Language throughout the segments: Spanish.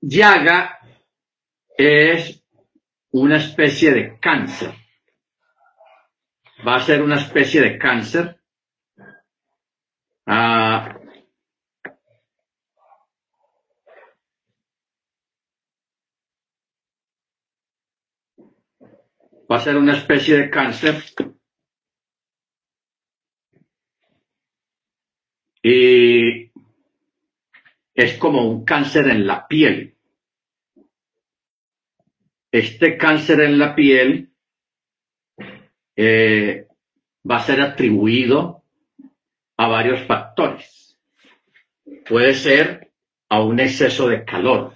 llaga es una especie de cáncer. Va a ser una especie de cáncer. Ah, va a ser una especie de cáncer y es como un cáncer en la piel. Este cáncer en la piel eh, va a ser atribuido a varios factores. Puede ser a un exceso de calor.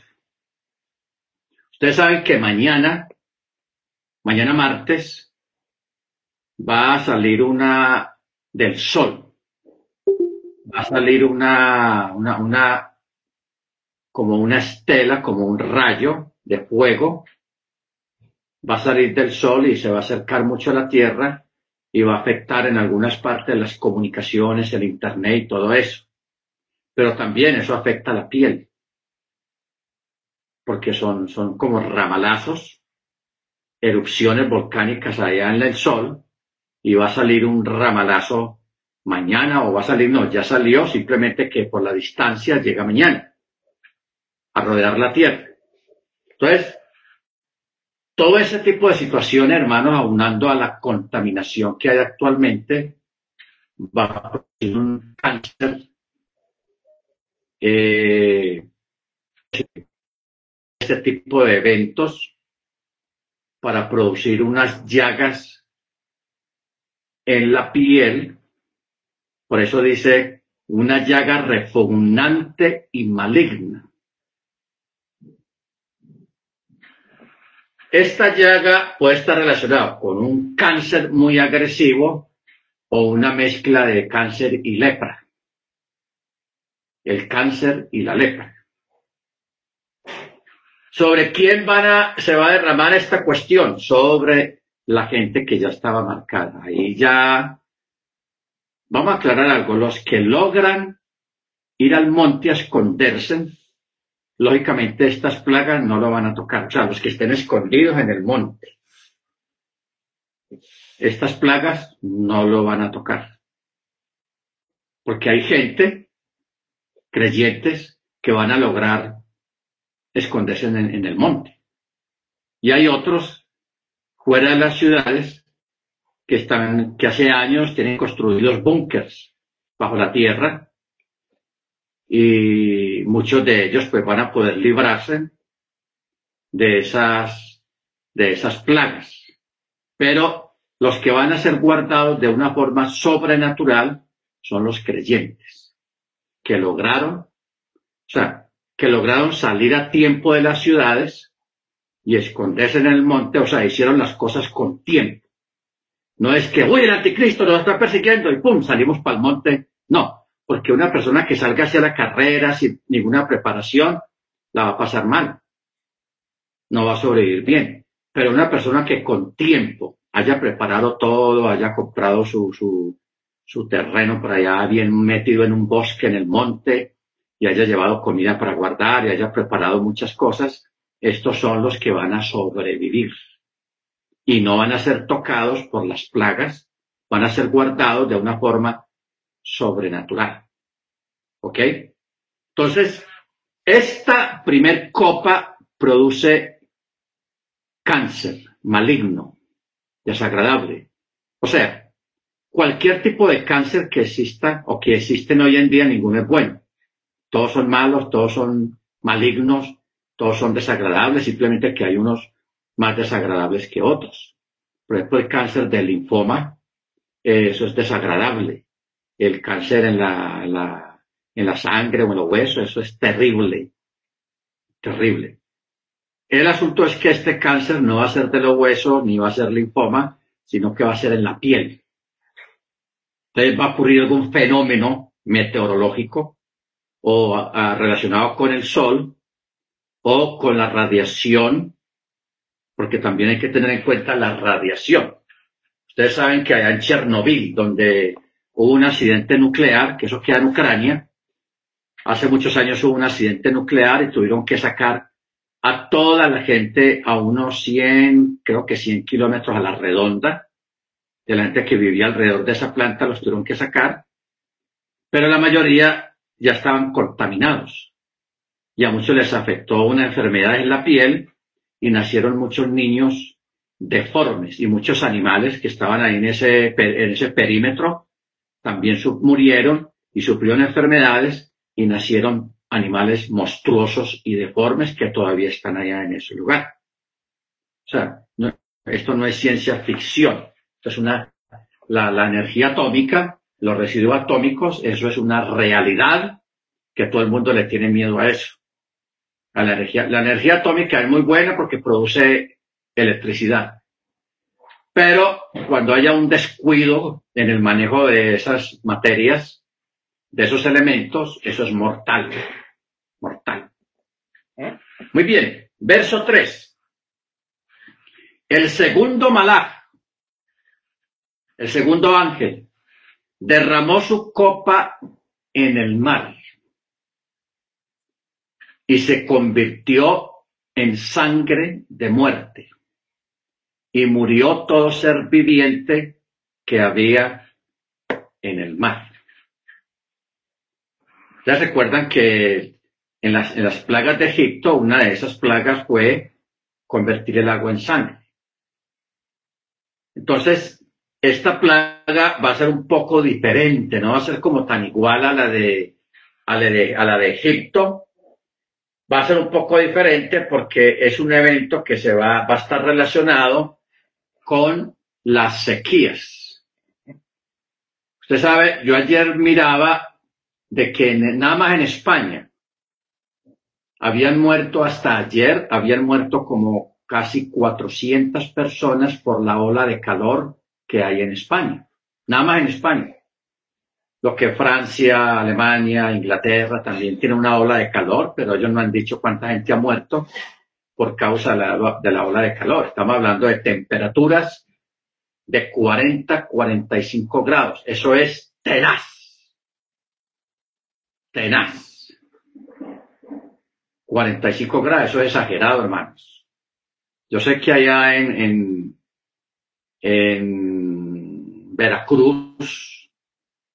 Ustedes saben que mañana mañana martes va a salir una del sol. Va a salir una, una, una, como una estela, como un rayo de fuego. Va a salir del sol y se va a acercar mucho a la Tierra y va a afectar en algunas partes las comunicaciones, el Internet y todo eso. Pero también eso afecta a la piel, porque son, son como ramalazos erupciones volcánicas allá en el Sol y va a salir un ramalazo mañana o va a salir, no, ya salió, simplemente que por la distancia llega mañana rodear la Tierra. Entonces, todo ese tipo de situaciones, hermanos, aunando a la contaminación que hay actualmente, va a producir un cáncer. Eh, este tipo de eventos para producir unas llagas en la piel. Por eso dice una llaga repugnante y maligna. Esta llaga puede estar relacionada con un cáncer muy agresivo o una mezcla de cáncer y lepra. El cáncer y la lepra sobre quién van a, se va a derramar esta cuestión, sobre la gente que ya estaba marcada. Ahí ya vamos a aclarar algo. Los que logran ir al monte a esconderse, lógicamente estas plagas no lo van a tocar. O sea, los que estén escondidos en el monte. Estas plagas no lo van a tocar. Porque hay gente, creyentes, que van a lograr esconderse en, el monte. Y hay otros fuera de las ciudades que están, que hace años tienen construidos búnkers bajo la tierra y muchos de ellos pues van a poder librarse de esas, de esas plagas. Pero los que van a ser guardados de una forma sobrenatural son los creyentes, que lograron, o sea, que lograron salir a tiempo de las ciudades y esconderse en el monte, o sea, hicieron las cosas con tiempo. No es que, uy, el anticristo nos está persiguiendo y pum, salimos para el monte. No, porque una persona que salga hacia la carrera sin ninguna preparación, la va a pasar mal. No va a sobrevivir bien. Pero una persona que con tiempo haya preparado todo, haya comprado su, su, su terreno por allá bien metido en un bosque, en el monte, y haya llevado comida para guardar y haya preparado muchas cosas, estos son los que van a sobrevivir y no van a ser tocados por las plagas, van a ser guardados de una forma sobrenatural. ¿Ok? Entonces, esta primer copa produce cáncer maligno, desagradable. O sea, cualquier tipo de cáncer que exista o que existen hoy en día, ninguno es bueno todos son malos, todos son malignos, todos son desagradables, simplemente que hay unos más desagradables que otros. Por ejemplo, el cáncer del linfoma, eso es desagradable. El cáncer en la, en la, sangre o en los huesos, eso es terrible, terrible. El asunto es que este cáncer no va a ser de los huesos ni va a ser linfoma, sino que va a ser en la piel. Entonces va a ocurrir algún fenómeno meteorológico o relacionado con el sol o con la radiación, porque también hay que tener en cuenta la radiación. Ustedes saben que allá en Chernobyl, donde hubo un accidente nuclear, que eso queda en Ucrania, hace muchos años hubo un accidente nuclear y tuvieron que sacar a toda la gente a unos 100, creo que 100 kilómetros a la redonda, de la gente que vivía alrededor de esa planta, los tuvieron que sacar, pero la mayoría ya estaban contaminados. Y a muchos les afectó una enfermedad en la piel y nacieron muchos niños deformes y muchos animales que estaban ahí en ese, en ese perímetro también murieron y sufrieron enfermedades y nacieron animales monstruosos y deformes que todavía están allá en ese lugar. O sea, esto no es ciencia ficción. es una, la, energía atómica, los residuos atómicos, eso es una realidad que todo el mundo le tiene miedo a eso. La energía, la energía atómica es muy buena porque produce electricidad. Pero cuando haya un descuido en el manejo de esas materias, de esos elementos, eso es mortal. Mortal. ¿Eh? Muy bien. Verso 3. El segundo malaj, el segundo ángel, derramó su copa en el mar y se convirtió en sangre de muerte y murió todo ser viviente que había en el mar. Ya recuerdan que en las, en las plagas de Egipto, una de esas plagas fue convertir el agua en sangre. Entonces, esta plaga va a ser un poco diferente, no va a ser como tan igual a la de, a la de, a la de Egipto. Va a ser un poco diferente porque es un evento que se va, va a estar relacionado con las sequías. Usted sabe, yo ayer miraba de que nada más en España habían muerto hasta ayer, habían muerto como casi 400 personas por la ola de calor que hay en España. Nada más en España. Lo que Francia, Alemania, Inglaterra también tienen una ola de calor, pero ellos no han dicho cuánta gente ha muerto por causa de la, ola de calor. Estamos hablando de temperaturas de 40, 45 grados. Eso es tenaz. Tenaz. 45 grados, eso es exagerado, hermanos. Yo sé que allá en, en, en Veracruz,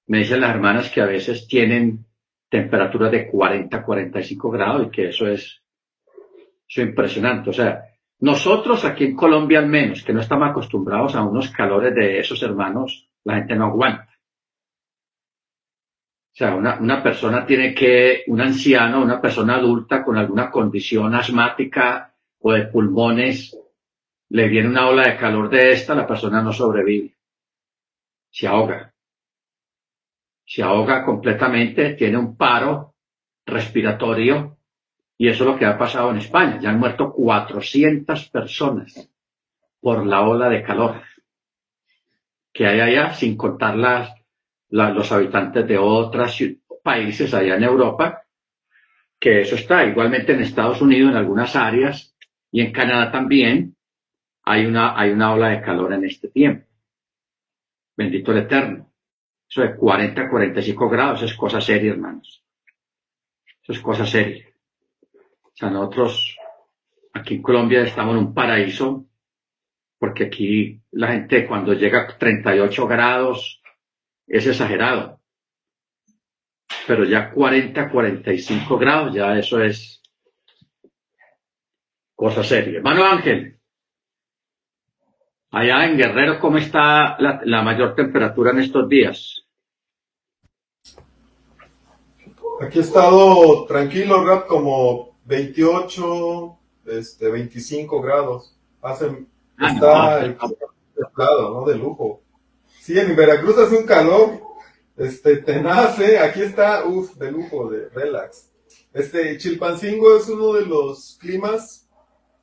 me dicen las hermanas que a veces tienen temperaturas de 40, 45 grados y que eso es, eso es impresionante. O sea, nosotros aquí en Colombia al menos, que no estamos acostumbrados a unos calores de esos hermanos, la gente no aguanta. O sea, una, una, persona tiene que, un anciano, una persona adulta con alguna condición asmática o de pulmones, le viene una ola de calor de esta, la persona no sobrevive. Se ahoga. Se ahoga completamente, tiene un paro respiratorio y eso es lo que ha pasado en España. Ya han muerto 400 personas por la ola de calor que hay allá, sin contar las, los habitantes de otros países allá en Europa, que eso está. Igualmente en Estados Unidos, en algunas áreas, y en Canadá también, hay una, hay una ola de calor en este tiempo. Bendito el Eterno. Eso de 40 45 grados es cosa seria, hermanos. Eso es cosa seria. O sea, nosotros aquí en Colombia estamos en un paraíso, porque aquí la gente cuando llega a 38 grados, es exagerado. Pero ya 40, 45 grados, ya eso es cosa seria. Hermano Ángel, allá en Guerrero, ¿cómo está la, mayor temperatura en estos días? Aquí he estado tranquilo, Rap, como 28, este, 25 grados. Hace, ah, está no, ¿no? De lujo. Sí, en Veracruz hace un calor, este, tenaz, ¿eh? Aquí está, uff, de lujo, de relax. Este, Chilpancingo es uno de los climas,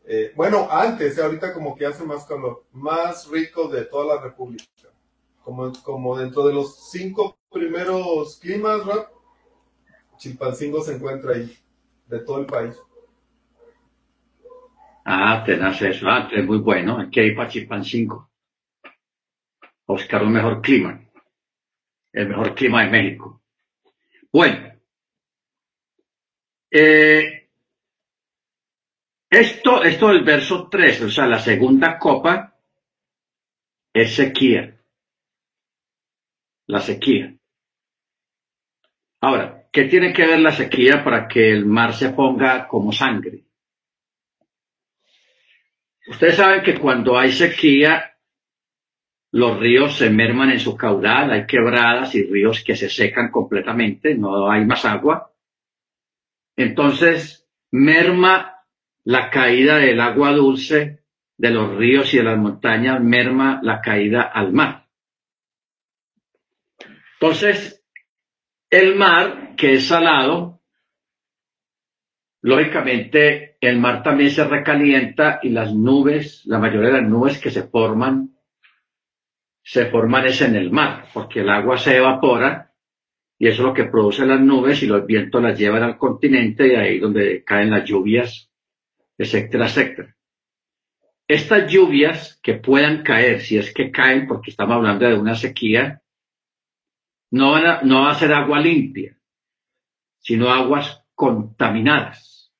eh, bueno, antes, eh, ahorita como que hace más calor, más rico de toda la República. Como, como dentro de los cinco primeros climas, rap, Chilpancingo se encuentra ahí, de todo el país. Ah, tenaz eso, ah, es muy bueno, aquí hay para Chilpancingo buscar un mejor clima, el mejor clima de México. Bueno, eh, Esto, esto del verso 3, o sea, la segunda copa, es sequía. La sequía. Ahora, ¿qué tiene que ver la sequía para que el mar se ponga como sangre? Ustedes saben que cuando hay sequía, los ríos se merman en su caudal, hay quebradas y ríos que se secan completamente, no hay más agua. Entonces, merma la caída del agua dulce de los ríos y de las montañas, merma la caída al mar. Entonces, el mar, que es salado, lógicamente el mar también se recalienta y las nubes, la mayoría de las nubes que se forman, se forman es en el mar, porque el agua se evapora y eso es lo que produce las nubes y los vientos las llevan al continente y ahí donde caen las lluvias, etcétera, etcétera. Estas lluvias que puedan caer, si es que caen, porque estamos hablando de una sequía, no, van no va a ser agua limpia, sino aguas contaminadas.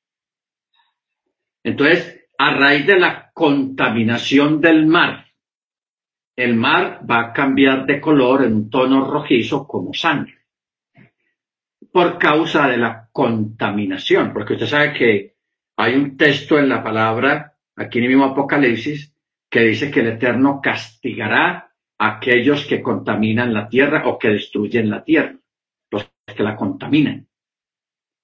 Entonces, a raíz de la contaminación del mar, el mar va a cambiar de color en un tono rojizo como sangre por causa de la contaminación, porque usted sabe que hay un texto en la palabra, aquí en el mismo Apocalipsis, que dice que el Eterno castigará a aquellos que contaminan la tierra o que destruyen la tierra, los que la contaminan,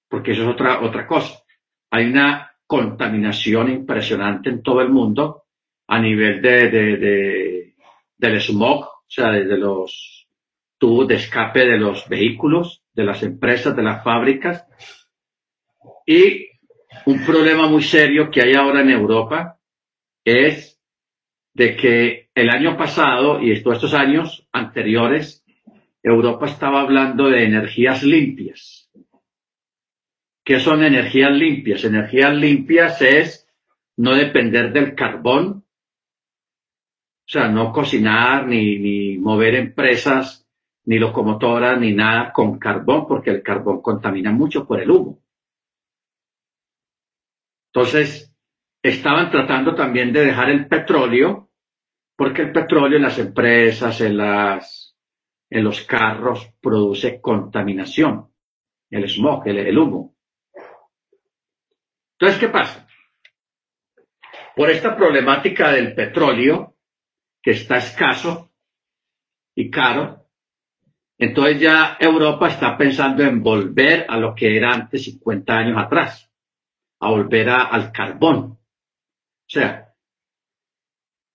porque eso es otra, otra cosa. Hay una contaminación impresionante en todo el mundo a nivel de, de del smog, o sea, desde los tubos de escape de los vehículos, de las empresas, de las fábricas. Y un problema muy serio que hay ahora en Europa es de que el año pasado y todos estos años anteriores, Europa estaba hablando de energías limpias. ¿Qué son energías limpias? Energías limpias es no depender del carbón, o sea, no cocinar ni, ni mover empresas, ni locomotoras, ni nada con carbón, porque el carbón contamina mucho por el humo. Entonces, estaban tratando también de dejar el petróleo, porque el petróleo en las empresas, en, las, en los carros, produce contaminación, el smog, el, humo. Entonces, ¿qué pasa? Por esta problemática del petróleo, que está escaso y caro, entonces ya Europa está pensando en volver a lo que era antes 50 años atrás, a volver al carbón. O sea,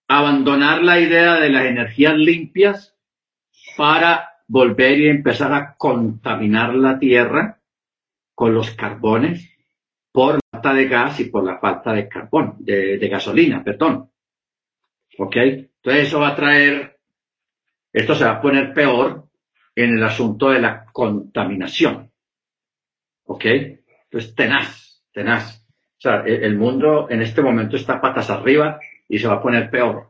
abandonar la idea de las energías limpias para volver y empezar a contaminar la tierra con los carbones por falta de gas y por la falta de carbón, de, de gasolina, perdón. ¿Ok? Entonces eso va a traer, esto se va a poner peor en el asunto de la contaminación. ¿Ok? Entonces, tenaz, tenaz. O sea, e, el mundo en este momento está patas arriba y se va a poner peor.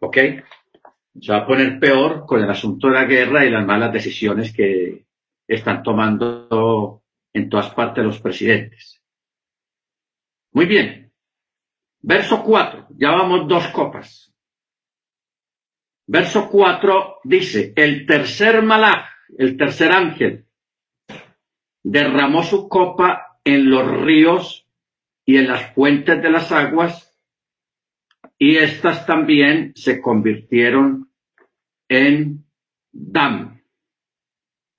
¿Ok? Se va a poner peor con el asunto de la guerra y las malas decisiones que están tomando en todas partes los presidentes. Muy bien. Verso 4. Ya vamos dos copas. Verso 4 dice, el tercer malaj, el tercer ángel, derramó su copa en los ríos y en las fuentes de las aguas, y éstas también se convirtieron en dam,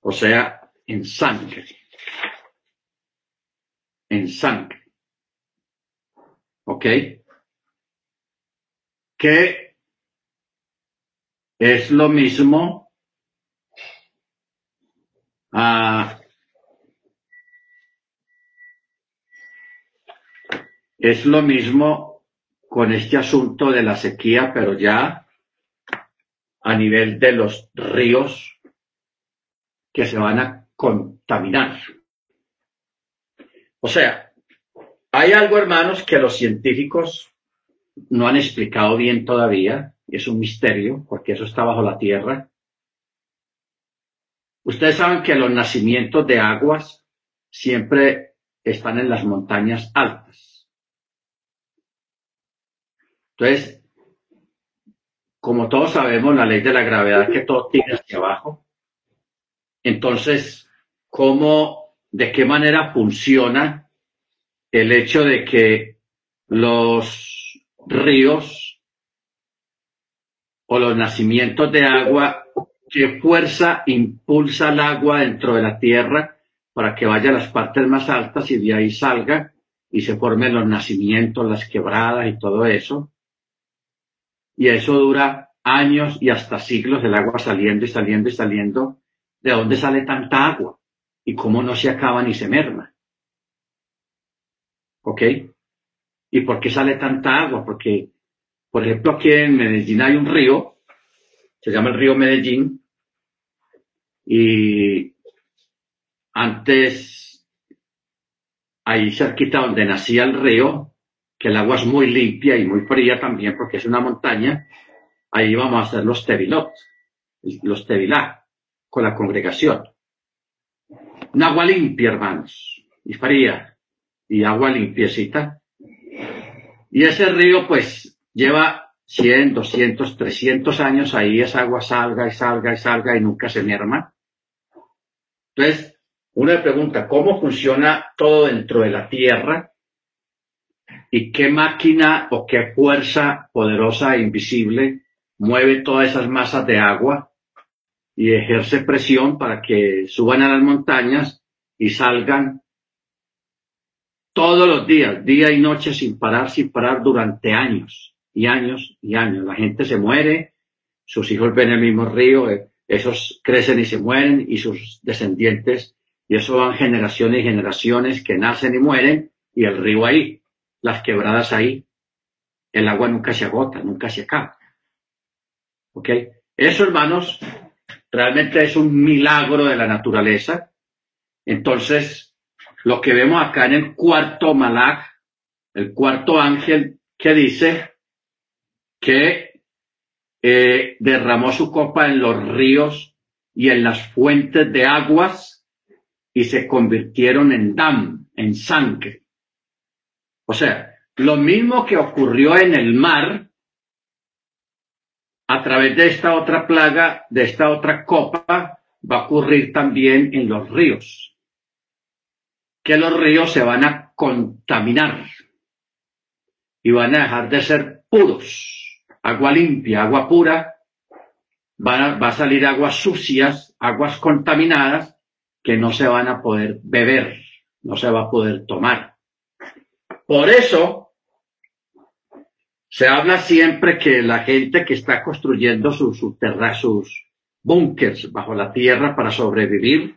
o sea, en sangre, en sangre. ¿Ok? Que es lo mismo ah, es lo mismo con este asunto de la sequía, pero ya a nivel de los ríos que se van a contaminar. O sea, hay algo, hermanos, que los científicos no han explicado bien todavía, es un misterio, porque eso está bajo la tierra. Ustedes saben que los nacimientos de aguas siempre están en las montañas altas. Entonces, como todos sabemos, la ley de la gravedad que todo tira hacia abajo. Entonces, ¿cómo, de qué manera funciona el hecho de que los ríos o los nacimientos de agua, qué fuerza impulsa el agua dentro de la tierra para que vaya a las partes más altas y de ahí salga y se formen los nacimientos, las quebradas y todo eso. Y eso dura años y hasta siglos, el agua saliendo y saliendo y saliendo. ¿De dónde sale tanta agua? ¿Y cómo no se acaba ni se merma? ¿Ok? ¿Y por qué sale tanta agua? Porque, por ejemplo, aquí en Medellín hay un río, se llama el río Medellín, y antes, ahí cerquita donde nacía el río, que el agua es muy limpia y muy fría también porque es una montaña, ahí vamos a hacer los tevilot, los tevilá, con la congregación. Un agua limpia, hermanos, y fría, y agua limpiecita. Y ese río, pues, lleva 100, 200, 300 años ahí, esa agua salga y salga y salga y nunca se merma. Entonces, una pregunta, ¿cómo funciona todo dentro de la Tierra? ¿Y qué máquina o qué fuerza poderosa e invisible mueve todas esas masas de agua y ejerce presión para que suban a las montañas y salgan todos los días, día y noche, sin parar, sin parar, durante años y años y años. La gente se muere, sus hijos ven el mismo río, eh, esos crecen y se mueren y sus descendientes y eso van generaciones y generaciones que nacen y mueren y el río ahí, las quebradas ahí. El agua nunca se agota, nunca se acaba. ¿Ok? Eso, hermanos, realmente es un milagro de la naturaleza. Entonces, lo que vemos acá en el cuarto malach, el cuarto ángel que dice que eh, derramó su copa en los ríos y en las fuentes de aguas y se convirtieron en dam, en sangre. O sea, lo mismo que ocurrió en el mar a través de esta otra plaga, de esta otra copa, va a ocurrir también en los ríos. Que los ríos se van a contaminar y van a dejar de ser puros. Agua limpia, agua pura, va a, salir aguas sucias, aguas contaminadas, que no se van a poder beber, no se va a poder tomar. Por eso se habla siempre que la gente que está construyendo sus, sus, sus búnkers bajo la tierra para sobrevivir,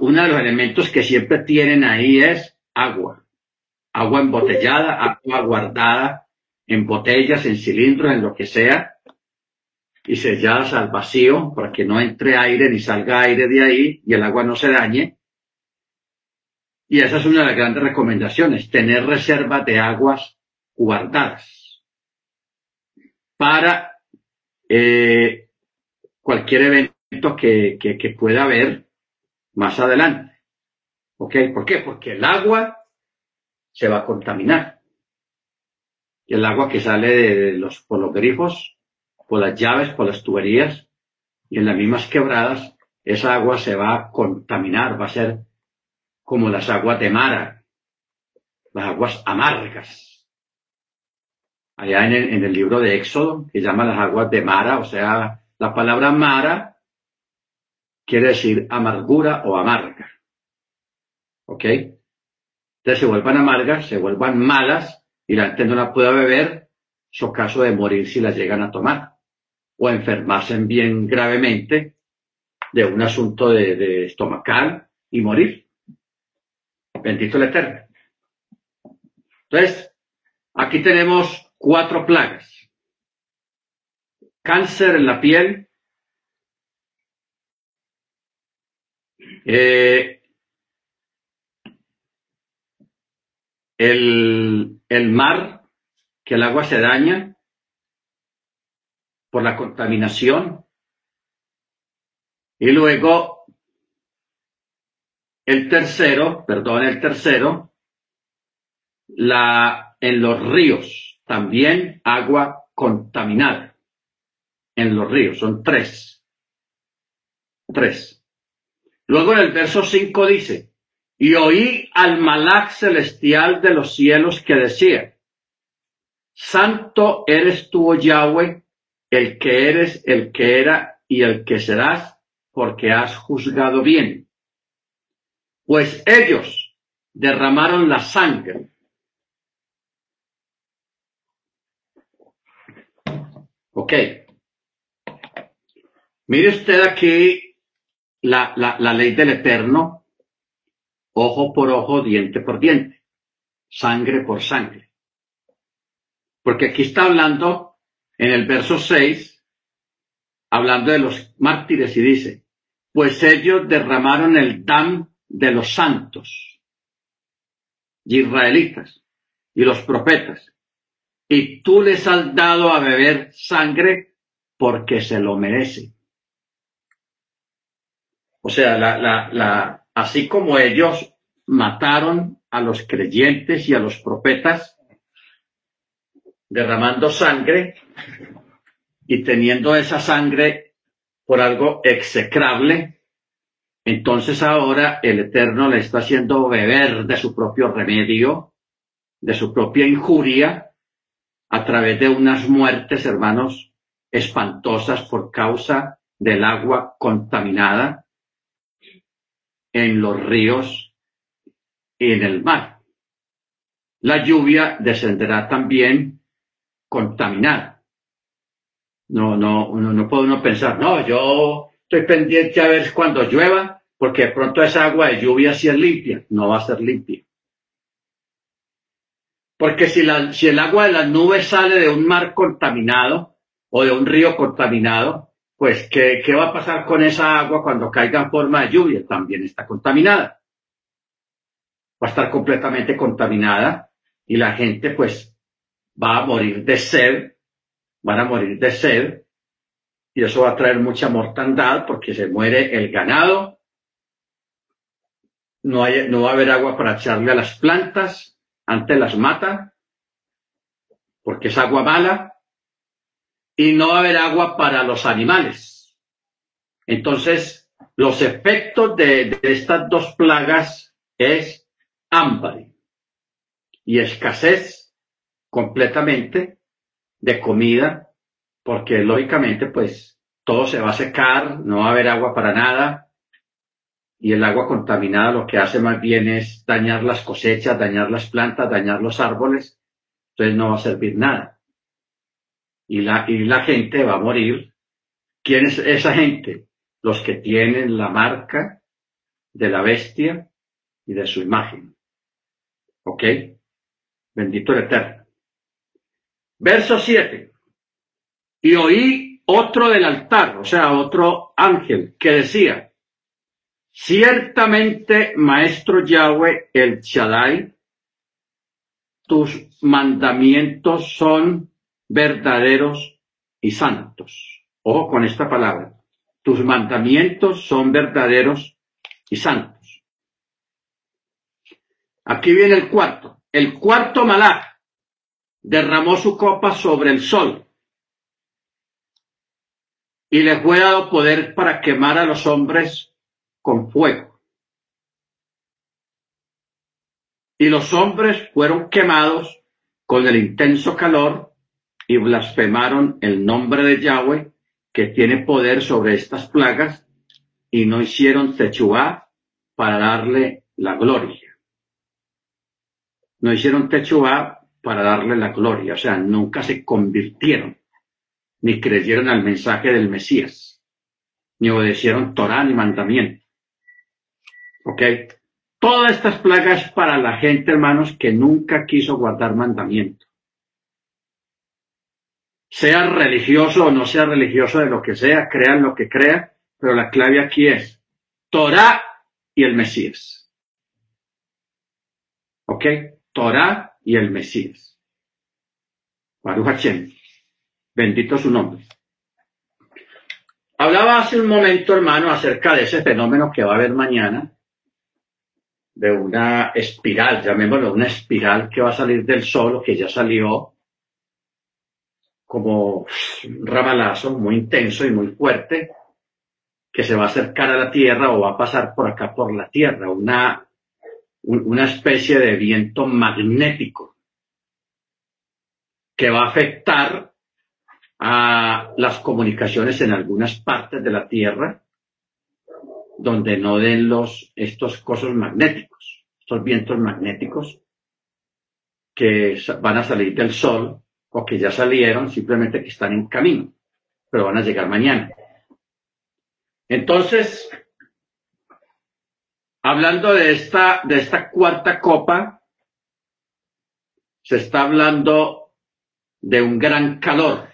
uno de los elementos que siempre tienen ahí es agua, agua embotellada, agua guardada en botellas, en cilindros, en lo que sea, y selladas al vacío para que no entre aire ni salga aire de ahí y el agua no se dañe. Y esa es una de las grandes recomendaciones, tener reservas de aguas guardadas para eh, cualquier evento que, que, pueda haber más adelante. ¿Ok? ¿Por qué? Porque el agua se va a contaminar. Y el agua que sale de los, por los grifos por las llaves, por las tuberías, y en las mismas quebradas, esa agua se va a contaminar, va a ser como las aguas de Mara, las aguas amargas. Allá en el, libro de Éxodo, que llama las aguas de Mara, o sea, la palabra Mara quiere decir amargura o amarga. ¿Ok? Entonces se vuelvan amargas, se vuelvan malas y la gente no la pueda beber, es caso de morir si las llegan a tomar o enfermarse bien gravemente de un asunto de, estomacal y morir. Bendito el Eterno. Entonces, aquí tenemos cuatro plagas. Cáncer en la piel, eh, el, el mar, que el agua se daña, por la contaminación. Y luego, el tercero, perdón, el tercero, la, en los ríos, también agua contaminada en los ríos. Son tres. Tres. Luego en el verso 5 dice, y oí al malach celestial de los cielos que decía, Santo eres tú, oh Yahweh, el que eres, el que era y el que serás, porque has juzgado bien. Pues ellos derramaron la sangre. Ok. Mire usted aquí la, la, la ley del Eterno, ojo por ojo, diente por diente, sangre por sangre. Porque aquí está hablando en el verso 6, hablando de los mártires y dice, pues ellos derramaron el dam de los santos, israelitas y los profetas, y tú les has dado a beber sangre porque se lo merece. O sea, la, la, la, así como ellos mataron a los creyentes y a los profetas, derramando sangre y teniendo esa sangre por algo execrable, entonces ahora el Eterno le está haciendo beber de su propio remedio, de su propia injuria, a través de unas muertes, hermanos, espantosas por causa del agua contaminada en los ríos y en el mar. La lluvia descenderá también contaminada. No, no, uno, no puede uno pensar, no, yo estoy pendiente a ver cuando llueva, porque de pronto esa agua de lluvia sí es limpia. No va a ser limpia. Porque si, si el agua de las nubes sale de un mar contaminado o de un río contaminado, pues ¿qué, ¿qué va a pasar con esa agua cuando caiga en forma de lluvia? También está contaminada. Va a estar completamente contaminada y la gente pues va a morir de sed, van a morir de sed, y eso va a traer mucha mortandad porque se muere el ganado, no, hay, no va a haber agua para echarle a las plantas, antes las mata, porque es agua mala, y no va a haber agua para los animales. Entonces, los efectos de, estas dos plagas es hambre y escasez completamente de comida, porque lógicamente pues todo se va a secar, no va a haber agua para nada, y el agua contaminada lo que hace más bien es dañar las cosechas, dañar las plantas, dañar los árboles, entonces no va a servir nada. Y la, y la gente va a morir. ¿Quién es esa gente? Los que tienen la marca de la bestia y de su imagen. ¿Ok? Bendito el Eterno. Verso 7. Y oí otro del altar, o sea, otro ángel, que decía, ciertamente, maestro Yahweh, el Shaddai, tus mandamientos son verdaderos y santos. Ojo con esta palabra. Tus mandamientos son verdaderos y santos. Aquí viene el cuarto. El cuarto malach derramó su copa sobre el sol y le fue dado poder para quemar a los hombres con fuego. Y los hombres fueron quemados con el intenso calor y blasfemaron el nombre de Yahweh, que tiene poder sobre estas plagas, y no hicieron techuá para darle la gloria. No hicieron techuá para darle la gloria. O sea, nunca se convirtieron, ni creyeron al mensaje del Mesías, ni obedecieron Torah ni mandamiento. ¿Ok? Todas estas plagas para la gente, hermanos, que nunca quiso guardar mandamiento. Sea religioso o no sea religioso de lo que sea, crean lo que crea, pero la clave aquí es Torah y el Mesías. ¿Ok? Torah y el Mesías. Baruch Hashem. Bendito su nombre. Hablaba hace un momento, hermano, acerca de ese fenómeno que va a haber mañana, de una espiral, llamémoslo una espiral que va a salir del sol, que ya salió, como un rabalazo muy intenso y muy fuerte que se va a acercar a la Tierra o va a pasar por acá por la Tierra, una, una especie de viento magnético que va a afectar a las comunicaciones en algunas partes de la Tierra donde no den los, estos cosas magnéticos, estos vientos magnéticos que van a salir del Sol o que ya salieron, simplemente que están en camino, pero van a llegar mañana. Entonces, hablando de esta, de esta cuarta copa, se está hablando de un gran calor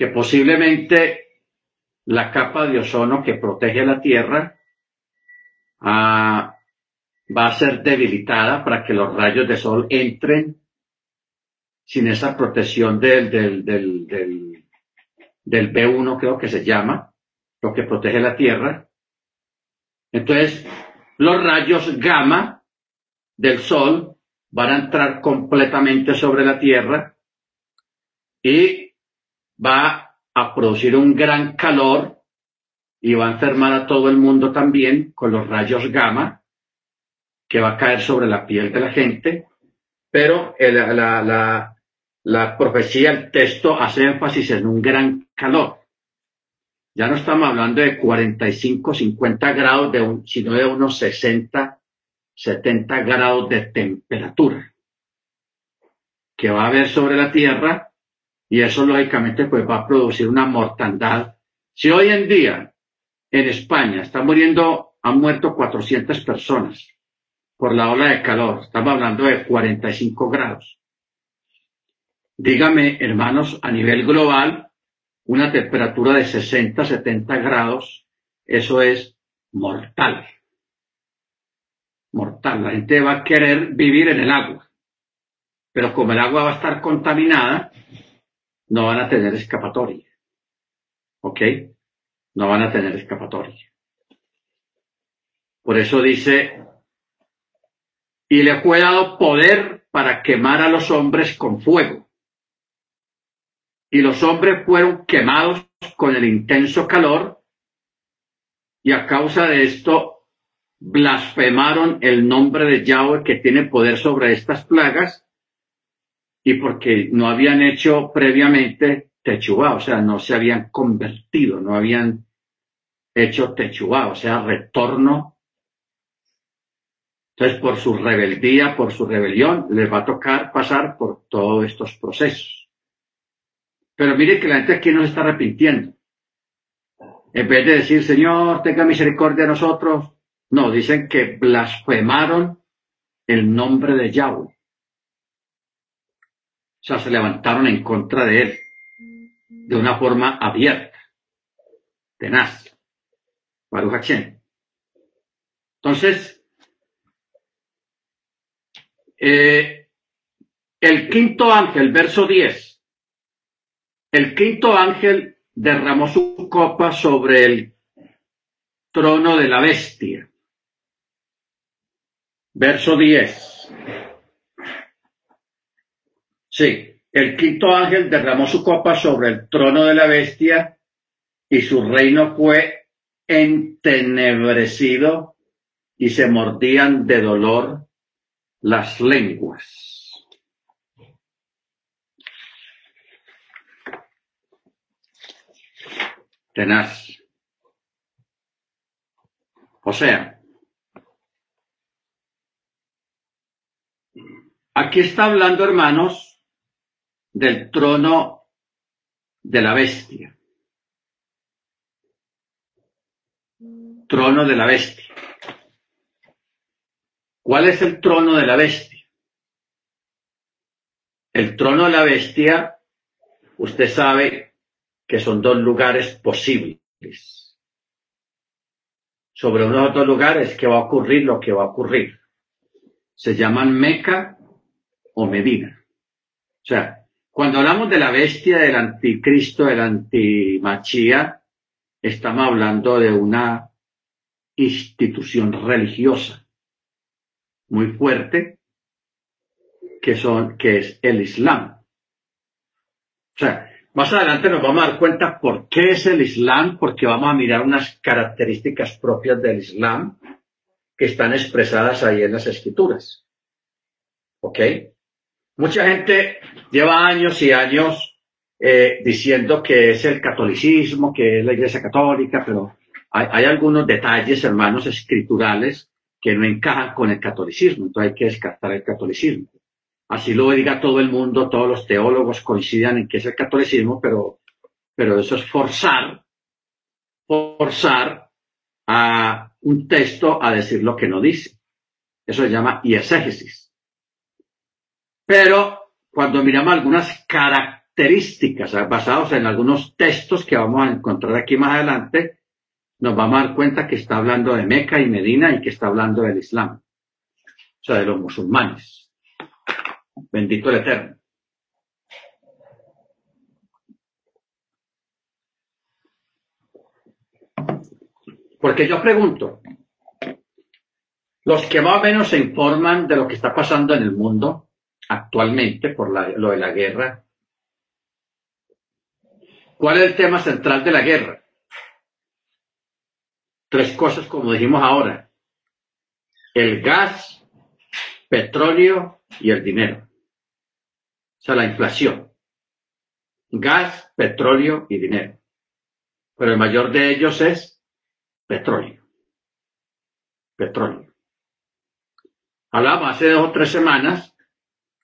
que posiblemente la capa de ozono que protege la Tierra ah, va a ser debilitada para que los rayos de sol entren sin esa protección del, del, del del B1 creo que se llama, lo que protege la Tierra. Entonces, los rayos gamma del Sol van a entrar completamente sobre la Tierra y va a producir un gran calor y va a enfermar a todo el mundo también con los rayos gamma que va a caer sobre la piel de la gente, pero la, la, la profecía, el texto hace énfasis en un gran calor. Ya no estamos hablando de 45, 50 grados, de sino de unos 60, 70 grados de temperatura que va a haber sobre la Tierra y eso lógicamente pues va a producir una mortandad. Si hoy en día en España están muriendo, han muerto 400 personas por la ola de calor, estamos hablando de 45 grados. Dígame, hermanos, a nivel global, una temperatura de 60, 70 grados, eso es mortal. Mortal. La gente va a querer vivir en el agua. Pero como el agua va a estar contaminada, no van a tener escapatoria. ¿Ok? No van a tener escapatoria. Por eso dice, y le fue dado poder para quemar a los hombres con fuego y los hombres fueron quemados con el intenso calor y a causa de esto blasfemaron el nombre de Yahweh que tiene poder sobre estas plagas y porque no habían hecho previamente techubá, o sea, no se habían convertido, no habían hecho techubá, o sea, retorno. Entonces, por su rebeldía, por su rebelión, les va a tocar pasar por todos estos procesos. Pero mire que la gente aquí no se está arrepintiendo. En vez de decir, Señor, tenga misericordia de nosotros, no, dicen que blasfemaron el nombre de Yahweh. O sea, se levantaron en contra de él de una forma abierta, tenaz. Baruch Entonces, eh, el quinto ángel, verso 10, el quinto ángel derramó su copa sobre el trono de la bestia. Verso 10. El quinto ángel derramó su copa sobre el trono de la bestia y su reino fue entenebrecido y se mordían de dolor las lenguas. tenaz. O sea, aquí está hablando, hermanos, del trono de la bestia. Trono de la bestia. ¿Cuál es el trono de la bestia? El trono de la bestia, usted sabe que son dos lugares posibles. Sobre unos dos lugares que va a ocurrir lo que va a ocurrir. Se llaman Meca o Medina. O sea, cuando hablamos de la bestia del anticristo, del antimachía, estamos hablando de una institución religiosa muy fuerte que son que es el Islam. sea, más adelante nos vamos a dar cuenta por qué es el Islam, porque vamos a mirar unas características propias del Islam que están expresadas ahí en las escrituras. ¿Ok? Mucha gente lleva años y años eh, diciendo que es el catolicismo, que es la Iglesia Católica, pero hay, algunos detalles, hermanos, escriturales que no encajan con el catolicismo, entonces hay que descartar el catolicismo. Así lo diga todo el mundo, todos los teólogos coincidan en que es el catolicismo, pero, pero eso es forzar, forzar a un texto a decir lo que no dice. Eso se llama ieségesis. Pero cuando miramos algunas características basadas en algunos textos que vamos a encontrar aquí más adelante, nos vamos a dar cuenta que está hablando de Meca y Medina y que está hablando del Islam, o sea, de los musulmanes. Bendito el Eterno. Porque yo pregunto, los que más o menos se informan de lo que está pasando en el mundo actualmente por lo de la guerra, ¿cuál es el tema central de la guerra? Tres cosas como dijimos ahora. El gas, petróleo y el dinero. O sea, la inflación. Gas, petróleo y dinero. Pero el mayor de ellos es petróleo. Petróleo. Hablamos hace dos o tres semanas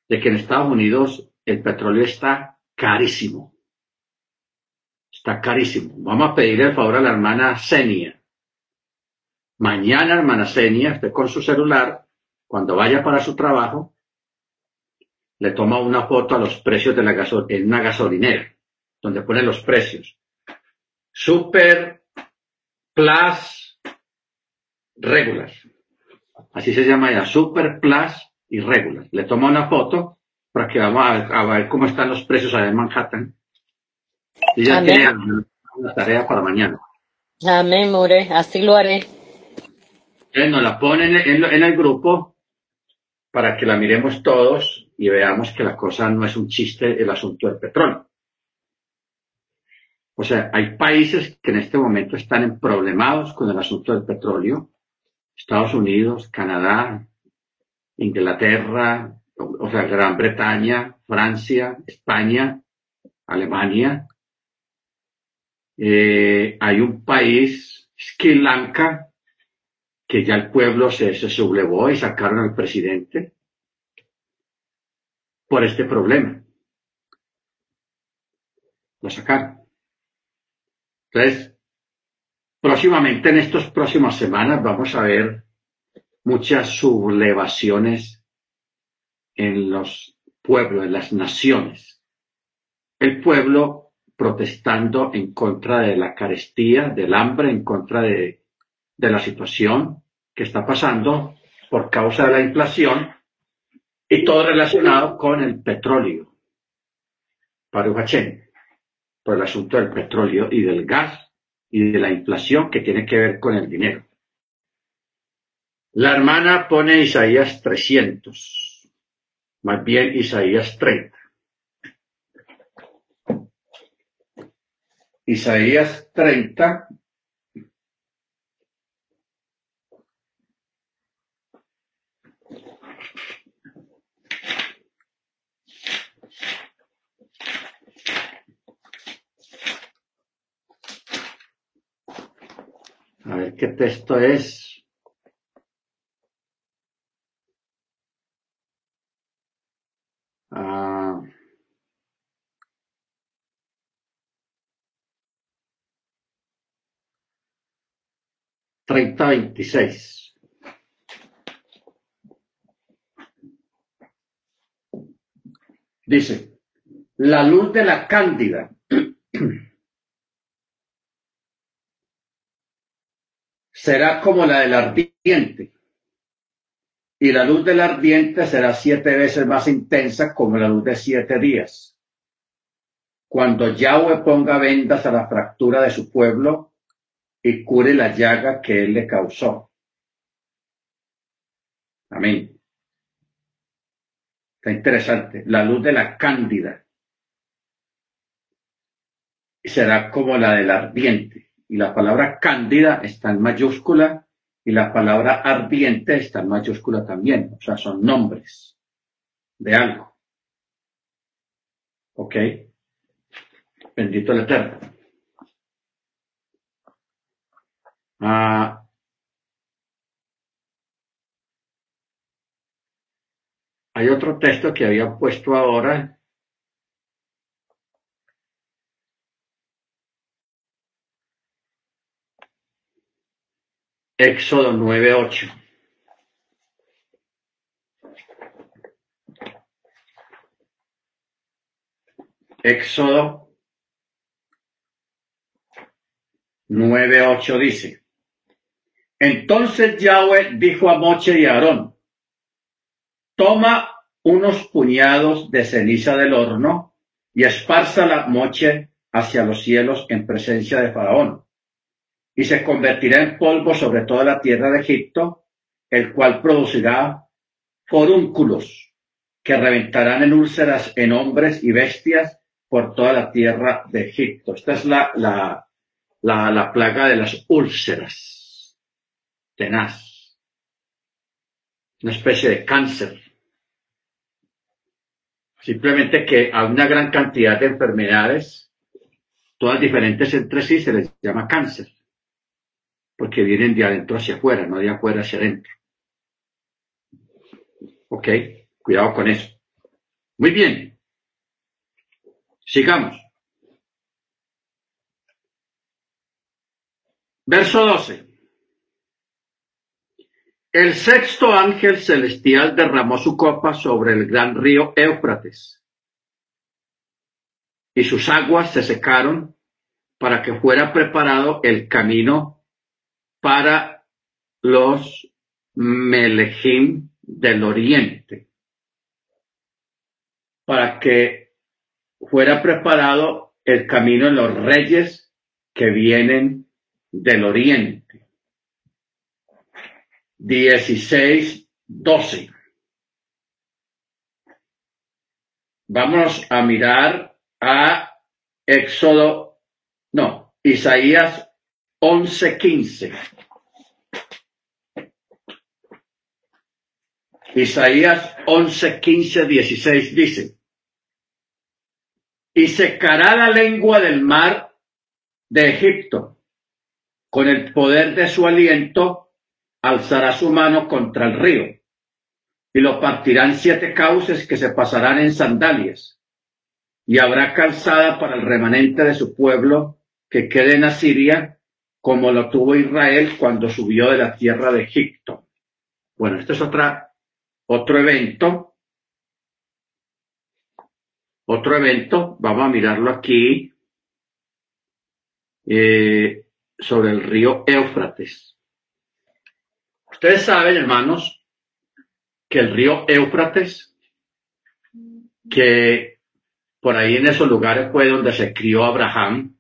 de que en Estados Unidos el petróleo está carísimo. Está carísimo. Vamos a pedir el favor a la hermana Senia. Mañana, hermana Senia, esté con su celular, cuando vaya para su trabajo, le toma una foto a los precios de la gasolina, en una gasolinera, donde pone los precios. Super, plus, regular. Así se llama ya, super, plus y regular. Le toma una foto para que vamos a, ver cómo están los precios allá en Manhattan. Y ya tiene una tarea para mañana. Amén, More, así lo haré. Él nos la pone en el grupo para que la miremos todos y veamos que la cosa no es un chiste el asunto del petróleo. O sea, hay países que en este momento están problemados con el asunto del petróleo. Estados Unidos, Canadá, Inglaterra, o sea, Gran Bretaña, Francia, España, Alemania. Eh, hay un país, Sri Lanka, que ya el pueblo se, se sublevó y sacaron al presidente por este problema. Lo sacaron. Entonces, próximamente, en estas próximas semanas, vamos a ver muchas sublevaciones en los pueblos, en las naciones. El pueblo protestando en contra de la carestía, del hambre, en contra de, de la situación que está pasando por causa de la inflación y todo relacionado con el petróleo. Para por el asunto del petróleo y del gas y de la inflación que tiene que ver con el dinero. La hermana pone Isaías 300, más bien Isaías 30. Isaías 30, A ver qué texto es. Ah. Treinta veintiséis. Dice, la luz de la cándida será como la del ardiente, y la luz del ardiente será siete veces más intensa como la luz de siete días. Cuando Yahweh ponga vendas a la fractura de su pueblo y cure la llaga que él le causó. Amén. Está interesante. La luz de la cándida. será como la del ardiente. Y la palabra cándida está en mayúscula y la palabra ardiente está en mayúscula también. O sea, son nombres de algo. ¿Ok? Bendito el Eterno. Ah, hay otro texto que había puesto ahora. Éxodo 9:8. Éxodo 9:8 dice, entonces Yahweh dijo a Moche y a Aarón, toma unos puñados de ceniza del horno y esparza la moche hacia los cielos en presencia de Faraón, y se convertirá en polvo sobre toda la tierra de Egipto, el cual producirá forúnculos que reventarán en úlceras en hombres y bestias por toda la tierra de Egipto. Esta es la, la, la, la plaga de las úlceras, tenaz, una especie de cáncer Simplemente que a una gran cantidad de enfermedades, todas diferentes entre sí, se les llama cáncer, porque vienen de adentro hacia afuera, no de afuera hacia adentro. Ok, cuidado con eso. Muy bien. Sigamos. Verso 12. El sexto ángel celestial derramó su copa sobre el gran río Éufrates, y sus aguas se secaron para que fuera preparado el camino para los Melejim del oriente, para que fuera preparado el camino en los reyes que vienen del oriente. 16, 12. Vamos a mirar a Éxodo, no, Isaías 11, 15. Isaías 11, 15, 16 dice, y secará la lengua del mar de Egipto con el poder de su aliento alzará su mano contra el río, y lo partirán siete cauces que se pasarán en sandalias, y habrá calzada para el remanente de su pueblo que quede en Asiria, como lo tuvo Israel cuando subió de la tierra de Egipto. Bueno, este es otra, otro evento. Otro evento, vamos a mirarlo aquí, eh, sobre el río Éufrates. Ustedes saben, hermanos, que el río Éufrates, que por ahí en esos lugares fue donde se crió Abraham,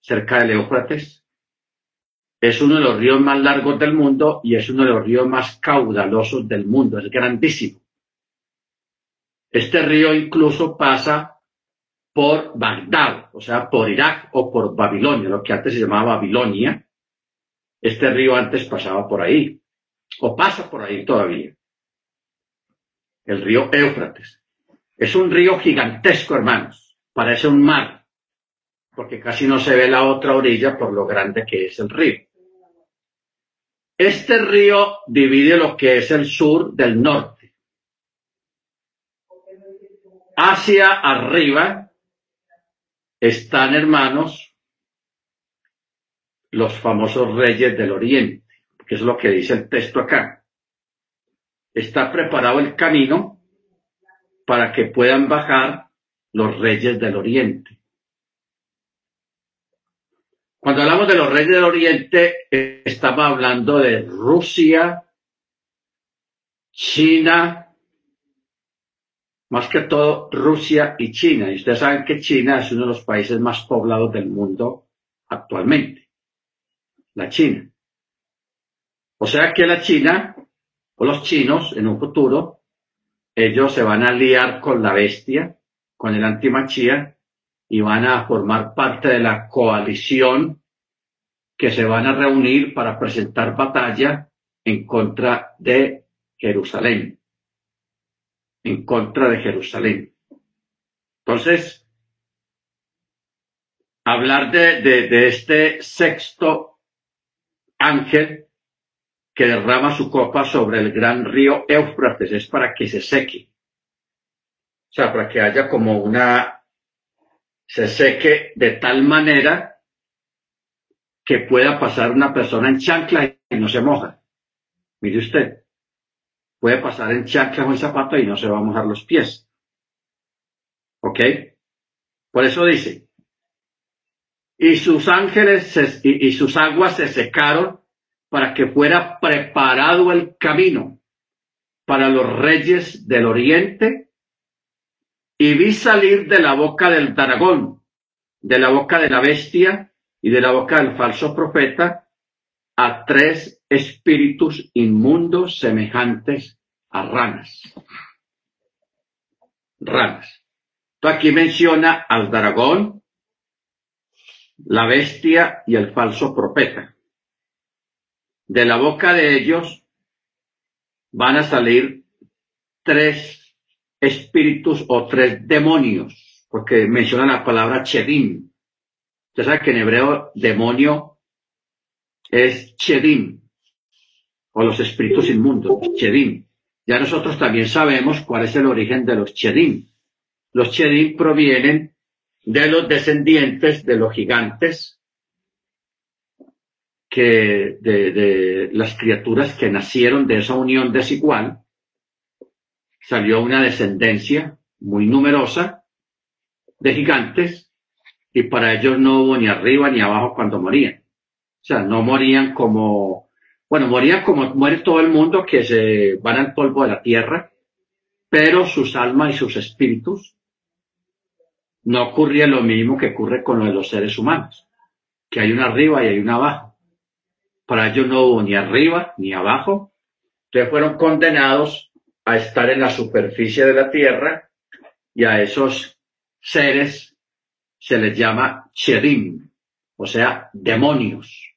cerca del Éufrates, es uno de los ríos más largos del mundo y es uno de los ríos más caudalosos del mundo, es grandísimo. Este río incluso pasa por Bagdad, o sea, por Irak o por Babilonia, lo que antes se llamaba Babilonia. Este río antes pasaba por ahí o pasa por ahí todavía. El río Éufrates. Es un río gigantesco, hermanos. Parece un mar, porque casi no se ve la otra orilla por lo grande que es el río. Este río divide lo que es el sur del norte. Hacia arriba están, hermanos, los famosos reyes del oriente que es lo que dice el texto acá. Está preparado el camino para que puedan bajar los reyes del oriente. Cuando hablamos de los reyes del oriente, estamos hablando de Rusia, China, más que todo Rusia y China. Y ustedes saben que China es uno de los países más poblados del mundo actualmente. La China. O sea que la China o los chinos en un futuro, ellos se van a liar con la bestia, con el antimachía, y van a formar parte de la coalición que se van a reunir para presentar batalla en contra de Jerusalén. En contra de Jerusalén. Entonces, hablar de, de, este sexto ángel que derrama su copa sobre el gran río Éufrates es para que se seque. O sea, para que haya como una, se seque de tal manera que pueda pasar una persona en chancla y no se moja. Mire usted, puede pasar en chancla o en zapato y no se va a mojar los pies. ¿Ok? Por eso dice, y sus ángeles y, sus aguas se secaron para que fuera preparado el camino para los reyes del oriente, y vi salir de la boca del dragón, de la boca de la bestia y de la boca del falso profeta a tres espíritus inmundos semejantes a ranas. Ranas. aquí menciona al dragón, la bestia y el falso profeta. De la boca de ellos van a salir tres espíritus o tres demonios, porque menciona la palabra chedim. Usted sabe que en hebreo demonio es chedim, o los espíritus inmundos, chedim. Ya nosotros también sabemos cuál es el origen de los chedim. Los chedim provienen de los descendientes de los gigantes, que de, las criaturas que nacieron de esa unión desigual, salió una descendencia muy numerosa de gigantes y para ellos no hubo ni arriba ni abajo cuando morían. O sea, no morían como, bueno, morían como muere todo el mundo que se van al polvo de la tierra, pero sus almas y sus espíritus no ocurría lo mismo que ocurre con lo de los seres humanos, que hay una arriba y hay una abajo. Para ellos no hubo ni arriba ni abajo, entonces fueron condenados a estar en la superficie de la tierra y a esos seres se les llama cherim, o sea, demonios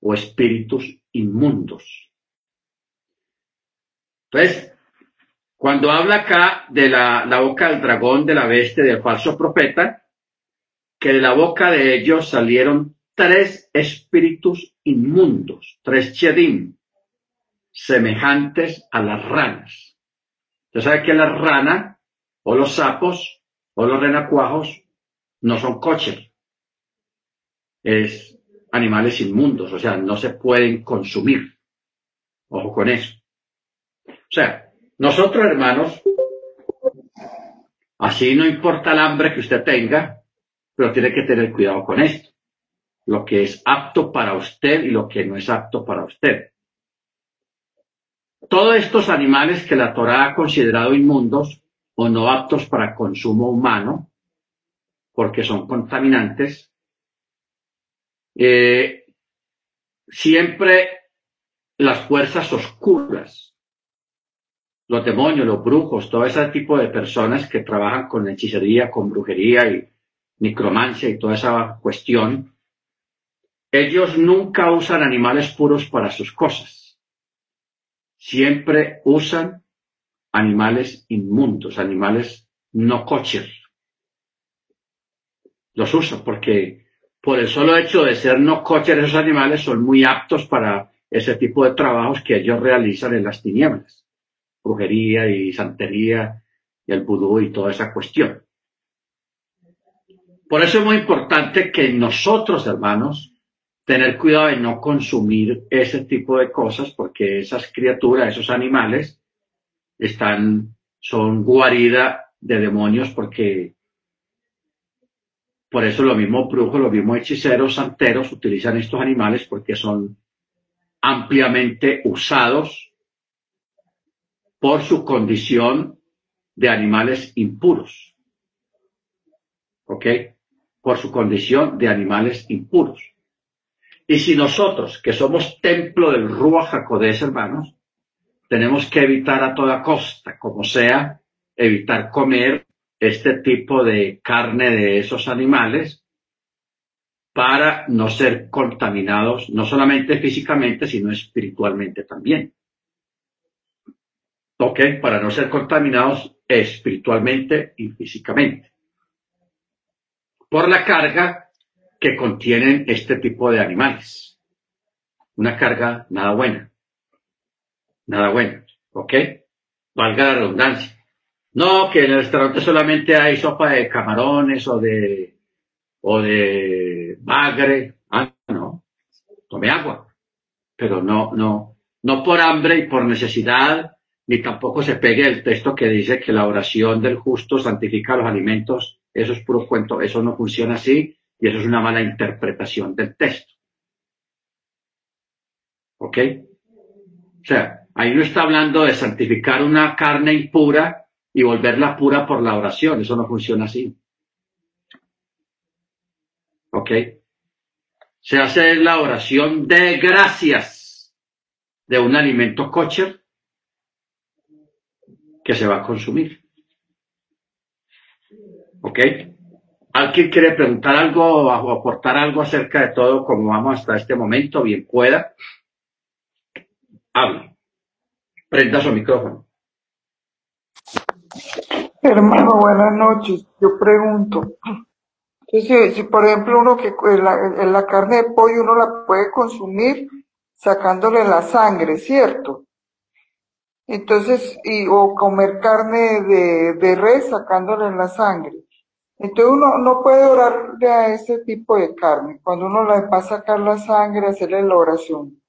o espíritus inmundos. Entonces, cuando habla acá de la, boca del dragón, de la bestia, del falso profeta, que de la boca de ellos salieron tres espíritus inmundos, tres chedim, semejantes a las ranas. Usted sabe que la rana, o los sapos, o los renacuajos, no son coches. Es animales inmundos, o sea, no se pueden consumir. Ojo con eso. O sea, nosotros, hermanos, así no importa el hambre que usted tenga, pero tiene que tener cuidado con esto. Lo que es apto para usted y lo que no es apto para usted. Todos estos animales que la Torah ha considerado inmundos o no aptos para consumo humano, porque son contaminantes, eh, siempre las fuerzas oscuras los demonios, los brujos, todo ese tipo de personas que trabajan con hechicería, con brujería y necromancia y toda esa cuestión, ellos nunca usan animales puros para sus cosas. Siempre usan animales inmundos, animales no coches. Los usan porque por el solo hecho de ser no coches esos animales son muy aptos para ese tipo de trabajos que ellos realizan en las tinieblas brujería y santería y el vudú y toda esa cuestión. Por eso es muy importante que nosotros, hermanos, tener cuidado de no consumir ese tipo de cosas porque esas criaturas, esos animales, están, son guarida de demonios porque por eso los mismos brujos, los mismos hechiceros, santeros utilizan estos animales porque son ampliamente usados por su condición de animales impuros. ¿Ok? Por su condición de animales impuros. Y si nosotros, que somos templo del Ruach HaKodesh, hermanos, tenemos que evitar a toda costa, como sea, evitar comer este tipo de carne de esos animales para no ser contaminados, no solamente físicamente, sino espiritualmente también. ¿Ok? Para no ser contaminados espiritualmente y físicamente. Por la carga que contienen este tipo de animales. Una carga nada buena. Nada buena. ¿Ok? Valga la redundancia. No, que en el restaurante solamente hay sopa de camarones o de, o de bagre. Ah, no. Tome agua. Pero no, no, no por hambre y por necesidad, ni tampoco se pegue el texto que dice que la oración del justo santifica los alimentos. Eso es puro cuento. Eso no funciona así y eso es una mala interpretación del texto. ¿Ok? O sea, ahí no está hablando de santificar una carne impura y volverla pura por la oración. Eso no funciona así. ¿Ok? Se hace la oración de gracias de un alimento kosher que se va a consumir. ¿Ok? ¿Alguien quiere preguntar algo o aportar algo acerca de todo como vamos hasta este momento? Bien pueda. Hable. Prenda su micrófono. Hermano, buenas noches. Yo pregunto, si, si por ejemplo uno que la, la carne de pollo uno la puede consumir sacándole la sangre, ¿cierto? Entonces, y, o comer carne de, de res sacándole la sangre. Entonces uno no puede orarle a ese tipo de carne. Cuando uno le va a sacar la sangre, hacerle la oración.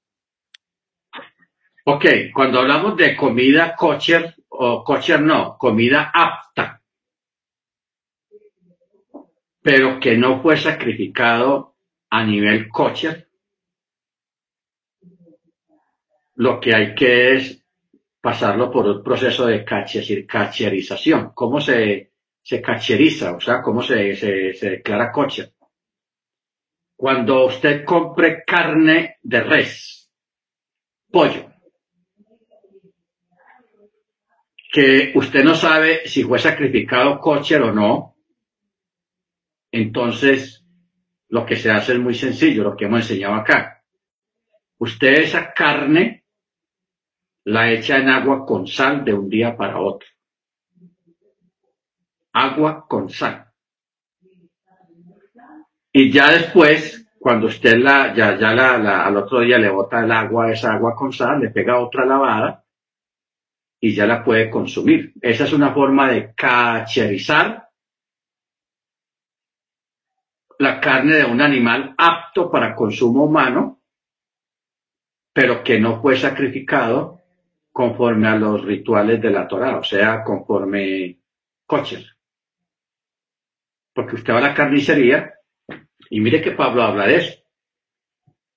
Ok, cuando hablamos de comida kosher, o kosher no, comida apta, pero que no fue sacrificado a nivel kosher, lo que hay que es pasarlo por un proceso de cacherización. ¿Cómo se, se cacheriza? O sea, ¿cómo se, se, declara kosher? Cuando usted compre carne de res, pollo, que usted no sabe si fue sacrificado kosher o no, entonces lo que se hace es muy sencillo, lo que hemos enseñado acá. Usted esa carne la echa en agua con sal de un día para otro. Agua con sal. Y ya después, cuando usted la, ya, ya la, al otro día le bota el agua, esa agua con sal, le pega otra lavada, y ya la puede consumir. Esa es una forma de cacherizar la carne de un animal apto para consumo humano, pero que no fue sacrificado conforme a los rituales de la Torah, o sea, conforme coches. Porque usted va a la carnicería y mire que Pablo habla de eso.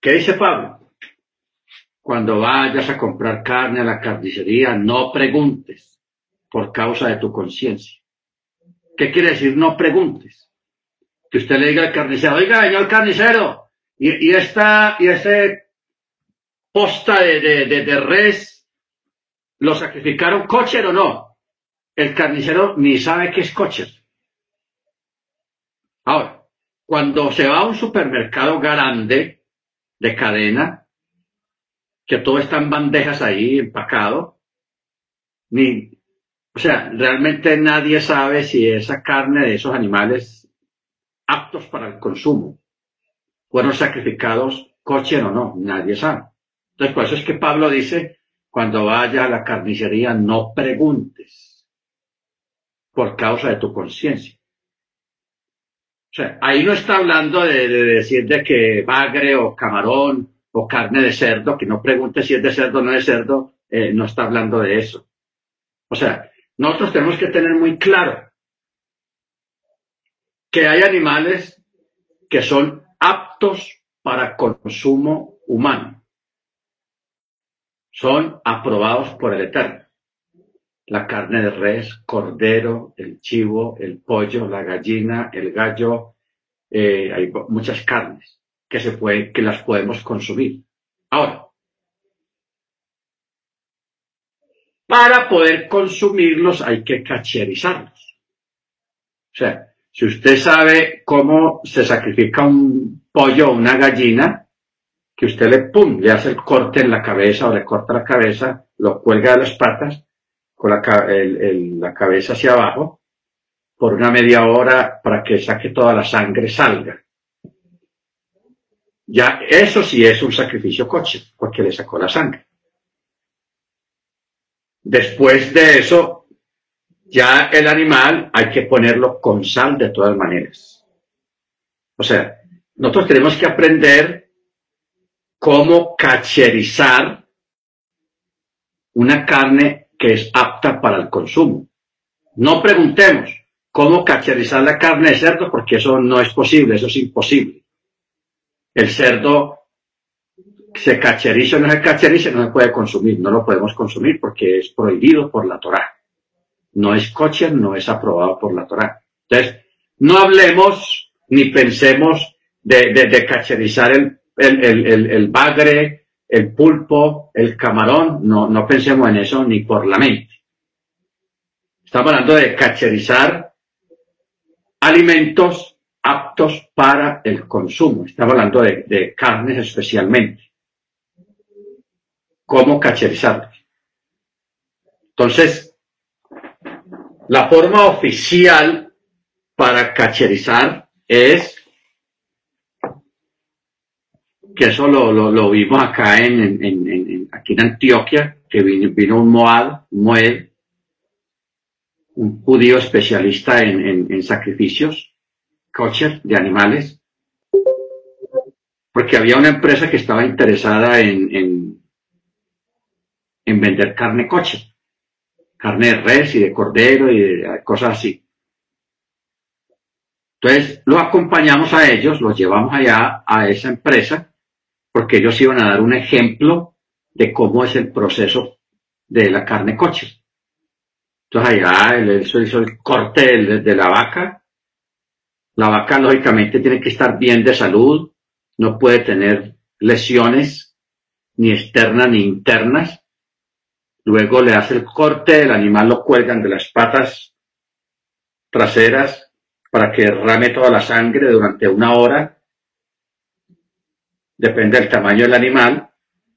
¿Qué dice Pablo? Cuando vayas a comprar carne a la carnicería, no preguntes por causa de tu conciencia. ¿Qué quiere decir no preguntes? Que usted le diga al carnicero, oiga, señor carnicero, y, esta, y ese posta de, de, de, res, ¿lo sacrificaron cocher o no? El carnicero ni sabe qué es cocher. Ahora, cuando se va a un supermercado grande de cadena, que todo está en bandejas ahí, empacado. Ni, o sea, realmente nadie sabe si esa carne de esos animales aptos para el consumo fueron sacrificados coche o no, nadie sabe. Entonces, por eso es que Pablo dice, cuando vaya a la carnicería, no preguntes por causa de tu conciencia. O sea, ahí no está hablando de, de decir de que bagre o camarón o carne de cerdo, que no pregunte si es de cerdo o no de cerdo, eh, no está hablando de eso. O sea, nosotros tenemos que tener muy claro que hay animales que son aptos para consumo humano. Son aprobados por el Eterno. La carne de res, cordero, el chivo, el pollo, la gallina, el gallo, eh, hay muchas carnes que se puede, que las podemos consumir. Ahora, para poder consumirlos hay que cacherizarlos. sea, si usted sabe cómo se sacrifica un pollo o una gallina, que usted le pum, le hace el corte en la cabeza o le corta la cabeza, lo cuelga de las patas, con la, la cabeza hacia abajo, por una media hora para que saque toda la sangre salga. Ya eso sí es un sacrificio coche, porque le sacó la sangre. Después de eso, ya el animal hay que ponerlo con sal de todas maneras. O sea, nosotros tenemos que aprender cómo cacherizar una carne que es apta para el consumo. No preguntemos cómo cacherizar la carne de cerdo porque eso no es posible, eso es imposible. El cerdo se cacheriza o no se cacheriza, no se puede consumir, no lo podemos consumir porque es prohibido por la Torah. No es kosher, no es aprobado por la Torah. Entonces, no hablemos ni pensemos de, de, cacherizar el, el, el, bagre, el pulpo, el camarón, no, no pensemos en eso ni por la mente. Estamos hablando de cacherizar alimentos aptos para el consumo. Estamos hablando de, carnes especialmente. ¿Cómo cacherizarlos? Entonces, la forma oficial para cacherizar es que eso lo, vimos acá en, aquí en Antioquia, que vino, un Moab, un Moed, un judío especialista en, sacrificios, kosher de animales, porque había una empresa que estaba interesada en, en, vender carne kosher, carne de res y de cordero y de cosas así. Entonces, lo acompañamos a ellos, los llevamos allá a esa empresa, porque ellos iban a dar un ejemplo de cómo es el proceso de la carne kosher. Entonces allá él hizo, el corte de, la vaca. La vaca lógicamente tiene que estar bien de salud, no puede tener lesiones ni externas ni internas. Luego le hace el corte, el animal lo cuelgan de las patas traseras para que derrame toda la sangre durante una hora. Depende del tamaño del animal.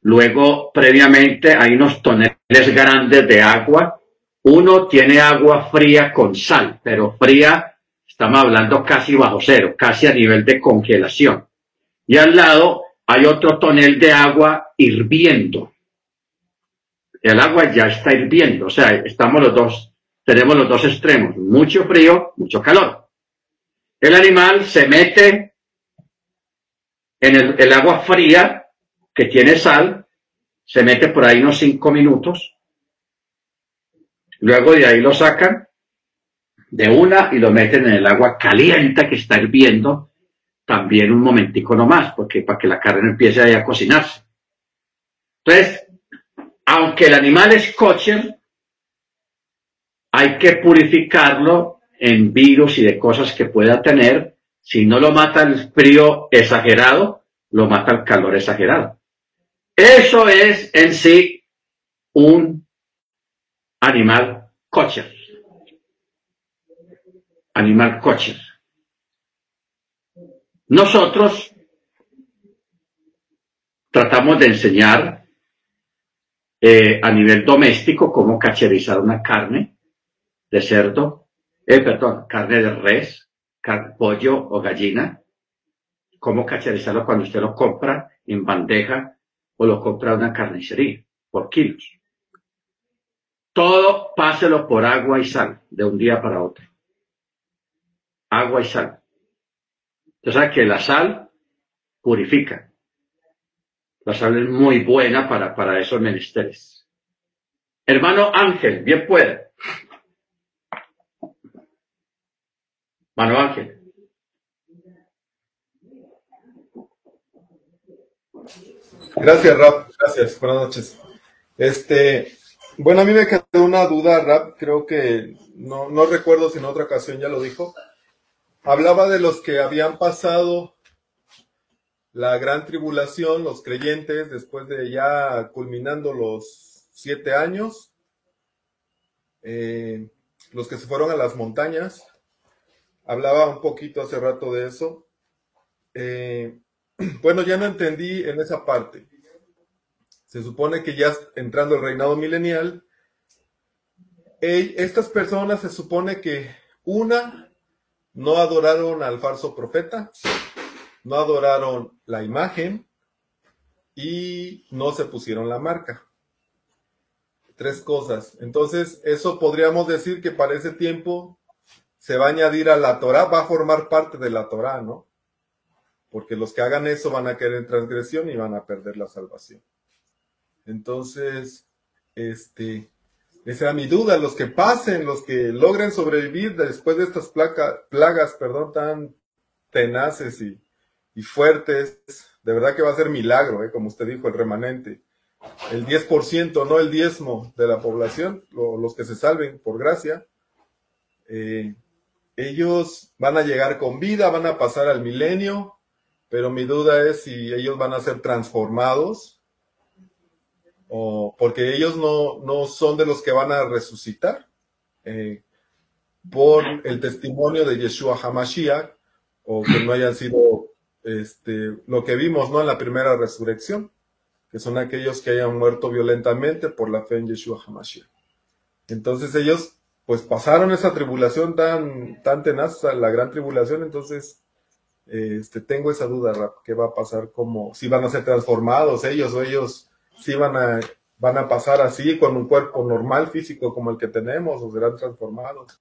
Luego, previamente, hay unos toneles grandes de agua uno tiene agua fría con sal, pero fría, estamos hablando casi bajo cero, casi a nivel de congelación. Y al lado hay otro tonel de agua hirviendo. El agua ya está hirviendo, o sea, estamos los dos, tenemos los dos extremos, mucho frío, mucho calor. El animal se mete en el, agua fría que tiene sal, se mete por ahí unos cinco minutos, Luego de ahí lo sacan de una y lo meten en el agua caliente que está hirviendo también un momentico nomás, porque para que la carne empiece a cocinarse. Entonces, aunque el animal es kosher, hay que purificarlo en virus y de cosas que pueda tener. Si no lo mata el frío exagerado, lo mata el calor exagerado. Eso es en sí un animal kosher. Animal kosher. Nosotros tratamos de enseñar eh, a nivel doméstico cómo cacherizar una carne de cerdo, eh, perdón, carne de res, pollo o gallina, cómo cacherizarlo cuando usted lo compra en bandeja o lo compra en una carnicería por kilos. Todo páselo por agua y sal, de un día para otro. Agua y sal. Usted que la sal purifica. La sal es muy buena para, para esos menesteres. Hermano Ángel, bien puede. Hermano Ángel. Gracias, Rap. Gracias. Buenas noches. Este, bueno, a mí me quedó una duda, Rap, creo que no, no recuerdo si en otra ocasión ya lo dijo. Hablaba de los que habían pasado la gran tribulación, los creyentes, después de ya culminando los siete años, eh, los que se fueron a las montañas, hablaba un poquito hace rato de eso. Eh, bueno, ya no entendí en esa parte. Se supone que ya entrando el reinado milenial, estas personas se supone que una, no adoraron al falso profeta, no adoraron la imagen y no se pusieron la marca. Tres cosas. Entonces, eso podríamos decir que para ese tiempo se va a añadir a la Torah, va a formar parte de la Torah, ¿no? Porque los que hagan eso van a caer en transgresión y van a perder la salvación. Entonces, este, esa era mi duda, los que pasen, los que logren sobrevivir después de estas plagas, perdón, tan tenaces y, fuertes, de verdad que va a ser milagro, ¿eh? como usted dijo, el remanente. El 10%, no el diezmo de la población, los que se salven por gracia, eh, ellos van a llegar con vida, van a pasar al milenio, pero mi duda es si ellos van a ser transformados o porque ellos no, no son de los que van a resucitar eh, por el testimonio de Yeshua Hamashiach o que no hayan sido este, lo que vimos ¿no? en la primera resurrección, que son aquellos que hayan muerto violentamente por la fe en Yeshua Hamashiach. Entonces ellos pues pasaron esa tribulación tan, tan tenaz, la gran tribulación, entonces este, tengo esa duda, Rap, ¿qué va a pasar? como si van a ser transformados ellos o ellos si van a, van a pasar así con un cuerpo normal físico como el que tenemos o serán transformados.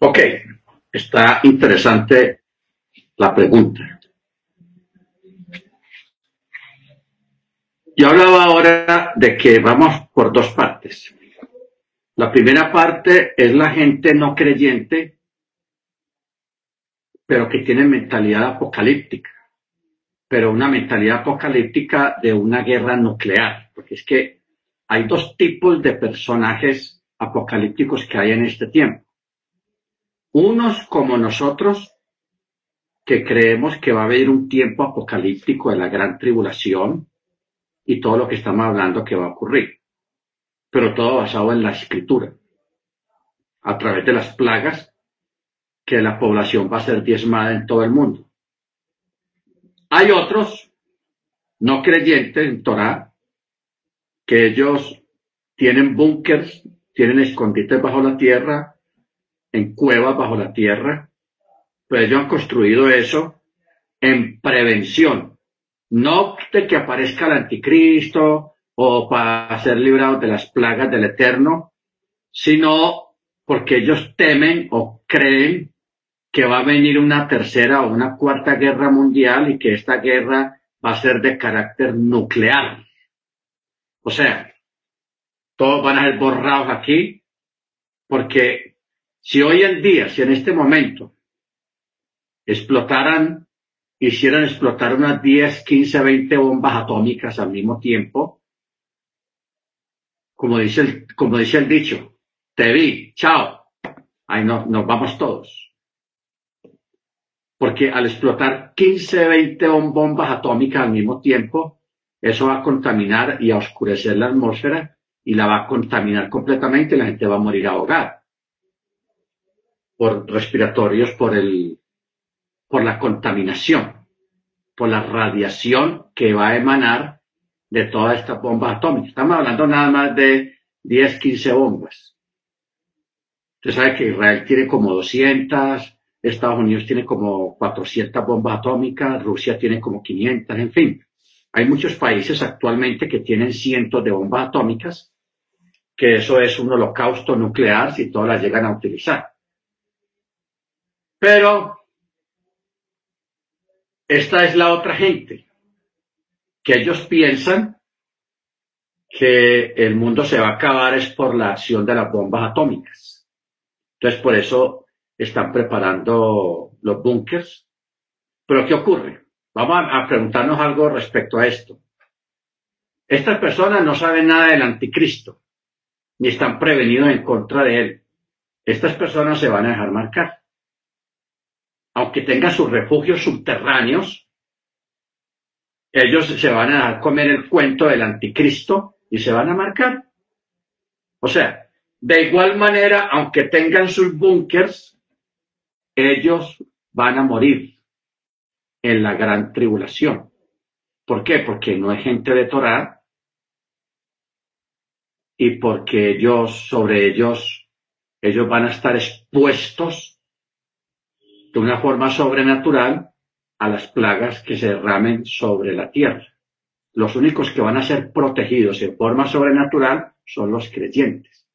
Ok, está interesante la pregunta. Yo hablaba ahora de que vamos por dos partes. La primera parte es la gente no creyente, pero que tiene mentalidad apocalíptica pero una mentalidad apocalíptica de una guerra nuclear, porque es que hay dos tipos de personajes apocalípticos que hay en este tiempo. Unos como nosotros, que creemos que va a haber un tiempo apocalíptico de la gran tribulación y todo lo que estamos hablando que va a ocurrir, pero todo basado en la escritura, a través de las plagas que la población va a ser diezmada en todo el mundo. Hay otros no creyentes en Torah que ellos tienen búnkers, tienen escondites bajo la tierra, en cuevas bajo la tierra, pues ellos han construido eso en prevención, no de que aparezca el anticristo o para ser librados de las plagas del Eterno, sino porque ellos temen o creen que va a venir una tercera o una cuarta guerra mundial y que esta guerra va a ser de carácter nuclear. O sea, todos van a ser borrados aquí, porque si hoy en día, si en este momento explotaran, hicieran explotar unas 10, 15, 20 bombas atómicas al mismo tiempo, como dice el, como dice el dicho, te vi, chao, ahí no, nos vamos todos. Porque al explotar 15, 20 bombas atómicas al mismo tiempo, eso va a contaminar y a oscurecer la atmósfera y la va a contaminar completamente la gente va a morir ahogada por respiratorios, por el, por la contaminación, por la radiación que va a emanar de todas estas bombas atómicas. Estamos hablando nada más de 10, 15 bombas. Usted sabe que Israel tiene como 200, Estados Unidos tiene como 400 bombas atómicas, Rusia tiene como 500, en fin. Hay muchos países actualmente que tienen cientos de bombas atómicas, que eso es un holocausto nuclear si todas las llegan a utilizar. Pero esta es la otra gente, que ellos piensan que el mundo se va a acabar es por la acción de las bombas atómicas. Entonces, por eso están preparando los búnkers. Pero ¿qué ocurre? Vamos a, preguntarnos algo respecto a esto. Estas personas no saben nada del anticristo, ni están prevenidos en contra de él. Estas personas se van a dejar marcar. Aunque tengan sus refugios subterráneos, ellos se van a comer el cuento del anticristo y se van a marcar. O sea, de igual manera, aunque tengan sus búnkers, ellos van a morir en la gran tribulación. ¿Por qué? Porque no hay gente de Torah y porque ellos, sobre ellos, ellos van a estar expuestos de una forma sobrenatural a las plagas que se derramen sobre la tierra. Los únicos que van a ser protegidos en forma sobrenatural son los creyentes.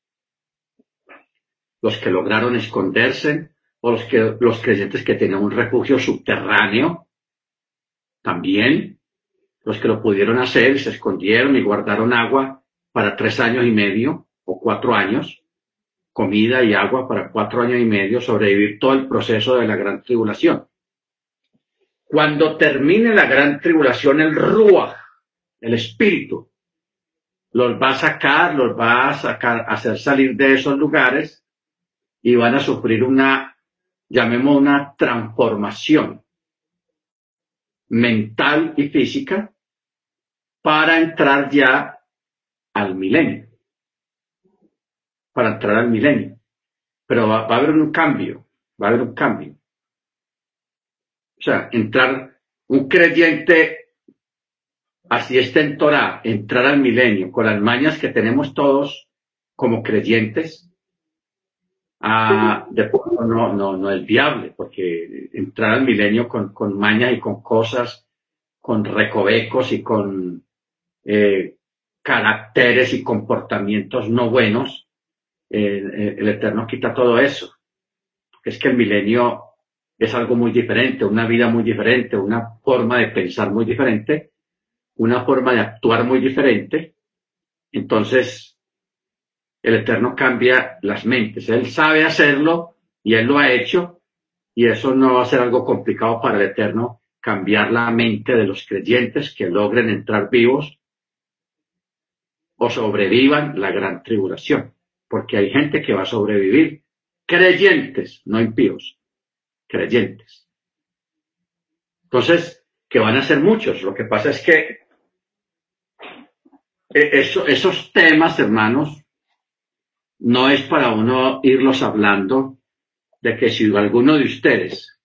Los que lograron esconderse o los, que, los creyentes que tienen un refugio subterráneo, también los que lo pudieron hacer, se escondieron y guardaron agua para tres años y medio o cuatro años, comida y agua para cuatro años y medio, sobrevivir todo el proceso de la gran tribulación. Cuando termine la gran tribulación, el Ruach, el Espíritu, los va a sacar, los va a sacar, hacer salir de esos lugares y van a sufrir una, llamemos una transformación mental y física para entrar ya al milenio. Para entrar al milenio. Pero va, a haber un cambio, va a haber un cambio. O sea, entrar un creyente, así está en Torah, entrar al milenio con las mañas que tenemos todos como creyentes, ah, de no, no, no es viable, porque entrar al milenio con, con mañas y con cosas, con recovecos y con eh, caracteres y comportamientos no buenos, eh, eh, el Eterno quita todo eso. Es que el milenio es algo muy diferente, una vida muy diferente, una forma de pensar muy diferente, una forma de actuar muy diferente. Entonces, el Eterno cambia las mentes. Él sabe hacerlo y Él lo ha hecho y eso no va a ser algo complicado para el Eterno cambiar la mente de los creyentes que logren entrar vivos o sobrevivan la gran tribulación, porque hay gente que va a sobrevivir, creyentes, no impíos, creyentes. Entonces, que van a ser muchos. Lo que pasa es que e, esos temas, hermanos, no es para uno irlos hablando de que si alguno de ustedes,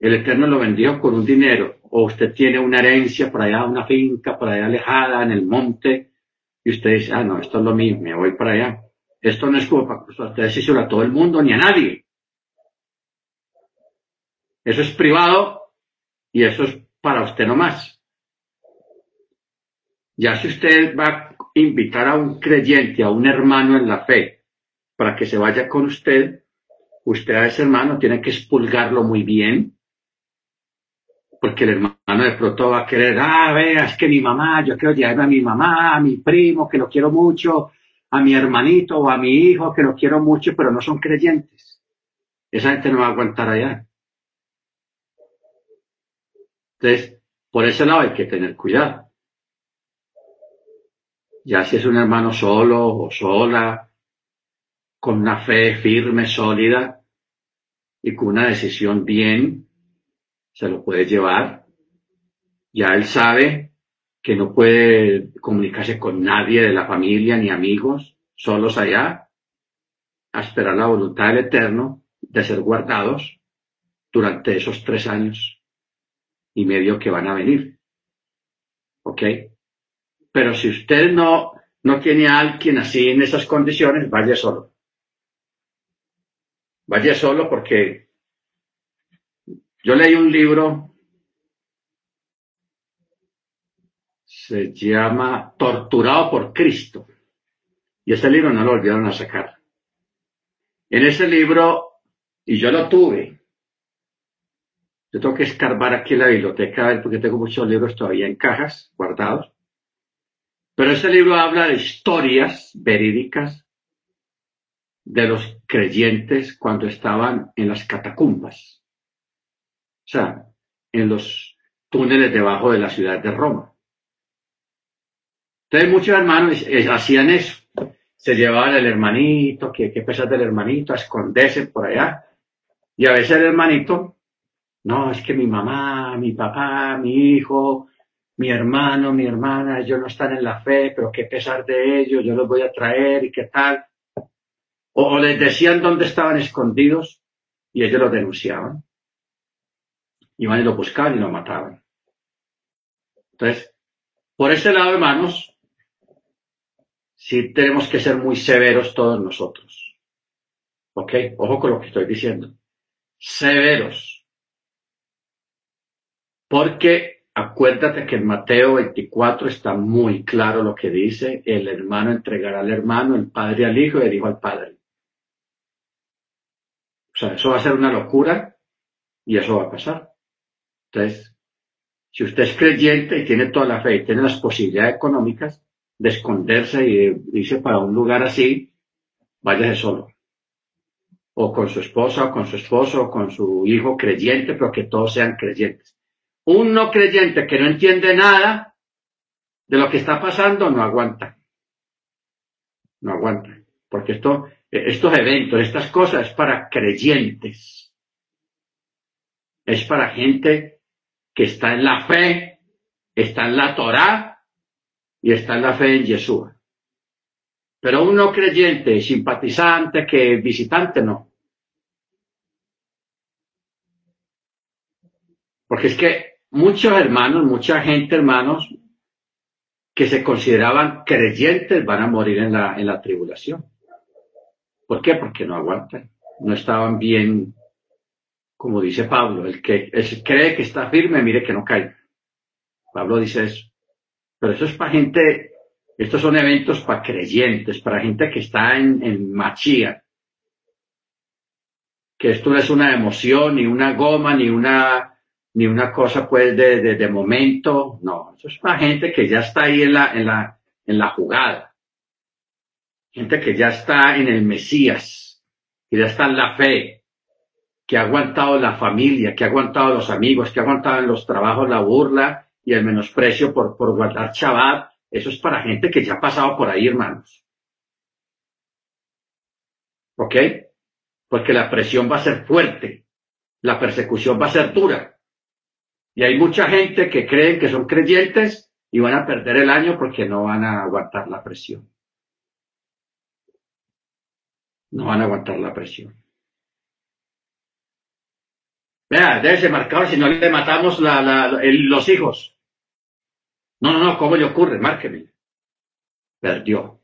el Eterno lo vendió con un dinero, o usted tiene una herencia por allá, una finca por allá alejada en el monte, y usted dice, ah, no, esto es lo mismo, me voy para allá. Esto no es como para ustedes a todo el mundo ni a nadie. Eso es privado y eso es para usted nomás. Ya si usted va a invitar a un creyente, a un hermano en la fe, para que se vaya con usted, usted a ese hermano tiene que expulgarlo muy bien, porque el hermano de pronto va a querer, ah, vea, es que mi mamá, yo quiero llevarme a mi mamá, a mi primo, que lo quiero mucho, a mi hermanito o a mi hijo, que lo quiero mucho, pero no son creyentes. Esa gente no va a aguantar allá. Entonces, por ese lado hay que tener cuidado. Ya si es un hermano solo o sola, con una fe firme, sólida y con una decisión bien, se lo puede llevar. Ya él sabe que no puede comunicarse con nadie de la familia ni amigos, solos allá, a esperar la voluntad del Eterno de ser guardados durante esos tres años y medio que van a venir. ¿Ok? Pero si usted no, no tiene a alguien así en esas condiciones, vaya solo. Vaya solo porque yo leí un libro, se llama Torturado por Cristo, y ese libro no lo olvidaron a sacar. En ese libro, y yo lo tuve, yo tengo que escarbar aquí en la biblioteca, porque tengo muchos libros todavía en cajas guardados, pero ese libro habla de historias verídicas de los creyentes cuando estaban en las catacumbas o sea, en los túneles debajo de la ciudad de Roma. Entonces muchos hermanos hacían eso. Se llevaban el hermanito, que qué pesar del hermanito, a esconderse por allá. Y a veces el hermanito, no, es que mi mamá, mi papá, mi hijo, mi hermano, mi hermana, ellos no están en la fe, pero qué pesar de ellos, yo los voy a traer y qué tal. O, les decían dónde estaban escondidos y ellos lo denunciaban. Iban y lo buscaban y lo mataban. Entonces, por ese lado, hermanos, sí tenemos que ser muy severos todos nosotros. ¿Ok? Ojo con lo que estoy diciendo. Severos. Porque acuérdate que en Mateo 24 está muy claro lo que dice, el hermano entregará al hermano, el padre al hijo y el hijo al padre. O sea, eso va a ser una locura y eso va a pasar. Entonces, si usted es creyente y tiene toda la fe y tiene las posibilidades económicas de esconderse y irse para un lugar así, váyase solo. O con su esposa, o con su esposo, o con su hijo creyente, pero que todos sean creyentes. Un no creyente que no entiende nada de lo que está pasando no aguanta. No aguanta. Porque esto, estos eventos, estas cosas es para creyentes. Es para gente que está en la fe, está en la Torá y está en la fe en Yeshua. Pero un no creyente, simpatizante, que visitante, no. Porque es que muchos hermanos, mucha gente, hermanos, que se consideraban creyentes van a morir en la, en la tribulación. ¿Por qué? Porque no aguantan, no estaban bien como dice Pablo, el que cree que está firme, mire que no caiga. Pablo dice eso. Pero eso es para gente, estos son eventos para creyentes, para gente que está en, en machía. Que esto no es una emoción, ni una goma, ni una, ni una cosa pues de, de, momento. No, eso es para gente que ya está ahí en la, en la, en la jugada. Gente que ya está en el Mesías, que ya está en la fe, que ha aguantado la familia, que ha aguantado los amigos, que ha aguantado en los trabajos la burla y el menosprecio por, por guardar chabat, eso es para gente que ya ha pasado por ahí, hermanos. ¿Ok? Porque la presión va a ser fuerte, la persecución va a ser dura. Y hay mucha gente que creen que son creyentes y van a perder el año porque no van a aguantar la presión. No van a aguantar la presión. Vea, debe ser marcador si no le matamos los hijos. No, no, no, ¿cómo le ocurre? Márqueme. Perdió.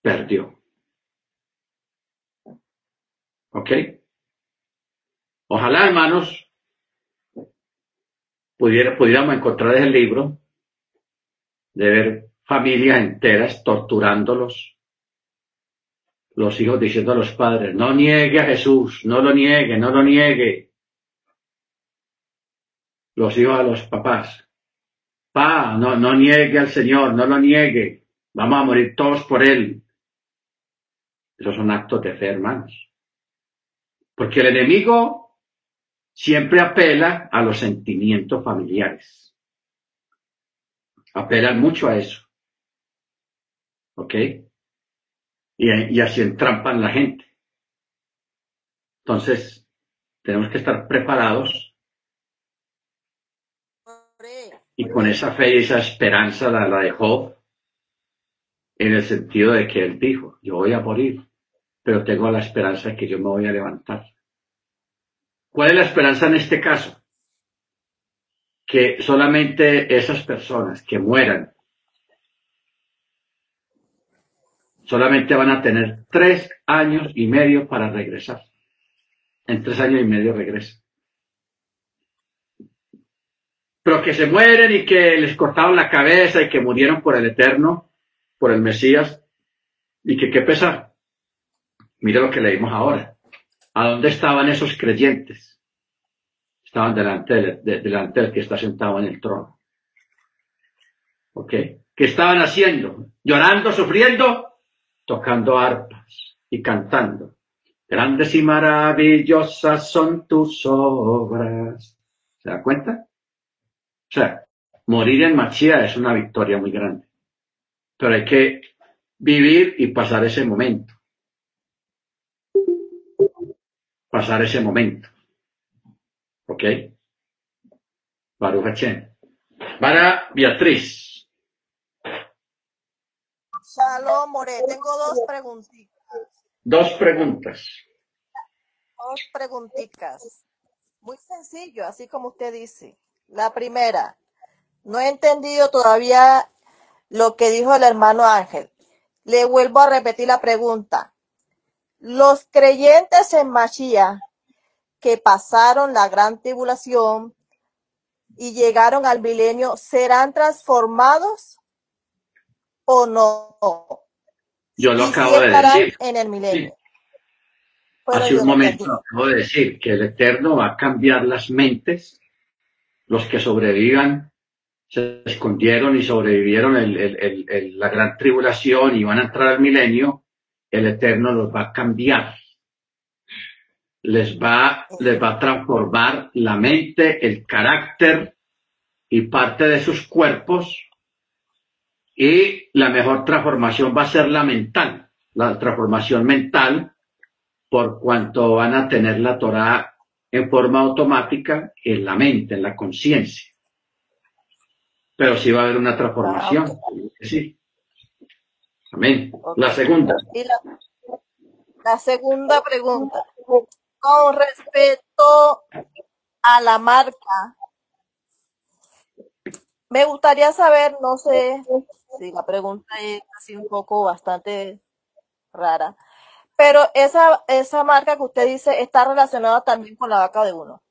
Perdió. ¿Ok? Ojalá, hermanos, pudiera, pudiéramos encontrar el libro de ver familias enteras torturándolos los hijos diciendo a los padres, no niegue a Jesús, no lo niegue, no lo niegue. Los hijos a los papás, pa, no, no niegue al Señor, no lo niegue, vamos a morir todos por Él. Esos son actos de fe, hermanos. Porque el enemigo siempre apela a los sentimientos familiares. Apelan mucho a eso. ¿Ok? y, así entrampan la gente. Entonces, tenemos que estar preparados y con esa fe y esa esperanza la, la dejó en el sentido de que él dijo, yo voy a morir, pero tengo la esperanza de que yo me voy a levantar. ¿Cuál es la esperanza en este caso? Que solamente esas personas que mueran solamente van a tener tres años y medio para regresar. En tres años y medio regresan. Pero que se mueren y que les cortaron la cabeza y que murieron por el Eterno, por el Mesías, y que qué pesar. Mire lo que leímos ahora. ¿A dónde estaban esos creyentes? Estaban delante delante del que está sentado en el trono. ¿Ok? ¿Qué estaban haciendo? ¿Llorando, sufriendo? tocando arpas y cantando. Grandes y maravillosas son tus obras. ¿Se da cuenta? O sea, morir en Machía es una victoria muy grande. Pero hay que vivir y pasar ese momento. Pasar ese momento. ¿Ok? Baruch Para Beatriz. Shalom, More. Tengo dos preguntitas. Dos preguntas. dos preguntitas. Muy sencillo, así como usted dice. La primera, no he entendido todavía lo que dijo el hermano Ángel. Le vuelvo a repetir la pregunta. Los creyentes en Mashiach que pasaron la gran tribulación y llegaron al milenio, ¿serán transformados o no? Yo lo acabo de decir. en el milenio. Sí. Hace un momento acabo de decir que el Eterno va a cambiar las mentes. Los que sobrevivan se escondieron y sobrevivieron el- el- el- el- la gran tribulación y van a entrar al milenio. El Eterno los va a cambiar. Les va, les va a transformar la mente, el carácter y parte de sus cuerpos. Y la mejor transformación va a ser la mental, la transformación mental por cuanto van a tener la Torah en forma automática en la mente, en la conciencia. Pero sí va a haber una transformación. Sí. Amén. La segunda. Y la, la segunda pregunta, con respecto a la marca, me gustaría saber, no sé si la pregunta es así un poco bastante rara, pero esa, esa marca que usted dice está relacionada también con la vaca de uno,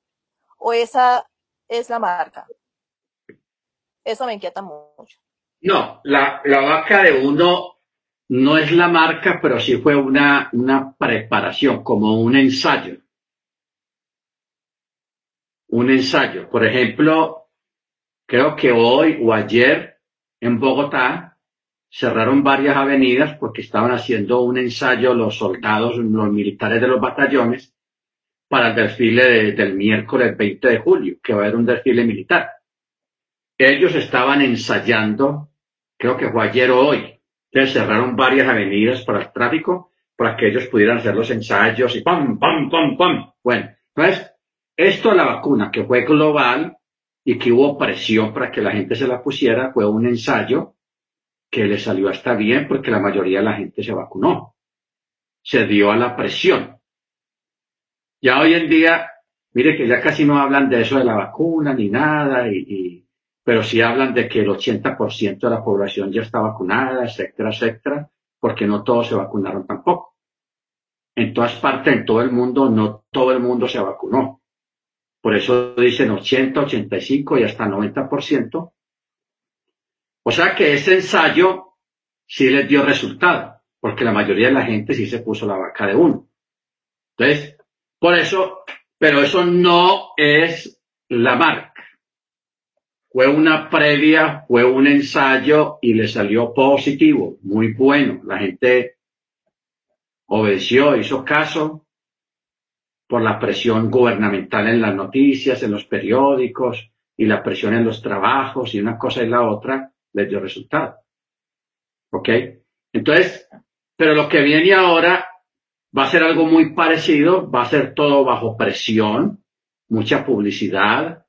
o esa es la marca. Eso me inquieta mucho. No, la, la vaca de uno no es la marca, pero sí fue una, una preparación, como un ensayo. Un ensayo. Por ejemplo, creo que hoy o ayer en Bogotá cerraron varias avenidas porque estaban haciendo un ensayo los soldados, los militares de los batallones para el desfile de- del miércoles 20 de julio, que va a haber un desfile militar. Ellos estaban ensayando, creo que fue ayer o hoy, entonces cerraron varias avenidas para el tráfico para que ellos pudieran hacer los ensayos y pam, pam, pam, pam. Bueno, entonces, esto de la vacuna que fue global y que hubo presión para que la gente se la pusiera, fue un ensayo que le salió hasta bien porque la mayoría de la gente se vacunó. Se dio a la presión. Ya hoy en día, mire que ya casi no hablan de eso de la vacuna ni nada, y, y- pero sí hablan de que el 80% de la población ya está vacunada, etcétera, etcétera, porque no todos se vacunaron tampoco. En todas partes, en todo el mundo, no todo el mundo se vacunó. Por eso dicen 80, 85 y hasta 90%. O sea que ese ensayo sí les dio resultado, porque la mayoría de la gente sí se puso la vaca de uno. Entonces, por eso, pero eso no es la marca. Fue una previa, fue un ensayo y le salió positivo, muy bueno. La gente obedeció, hizo caso por la presión gubernamental en las noticias, en los periódicos y la presión en los trabajos y una cosa y la otra les dio resultado. ¿Ok? Entonces, pero lo que viene ahora va a ser algo muy parecido, va a ser todo bajo presión, mucha publicidad,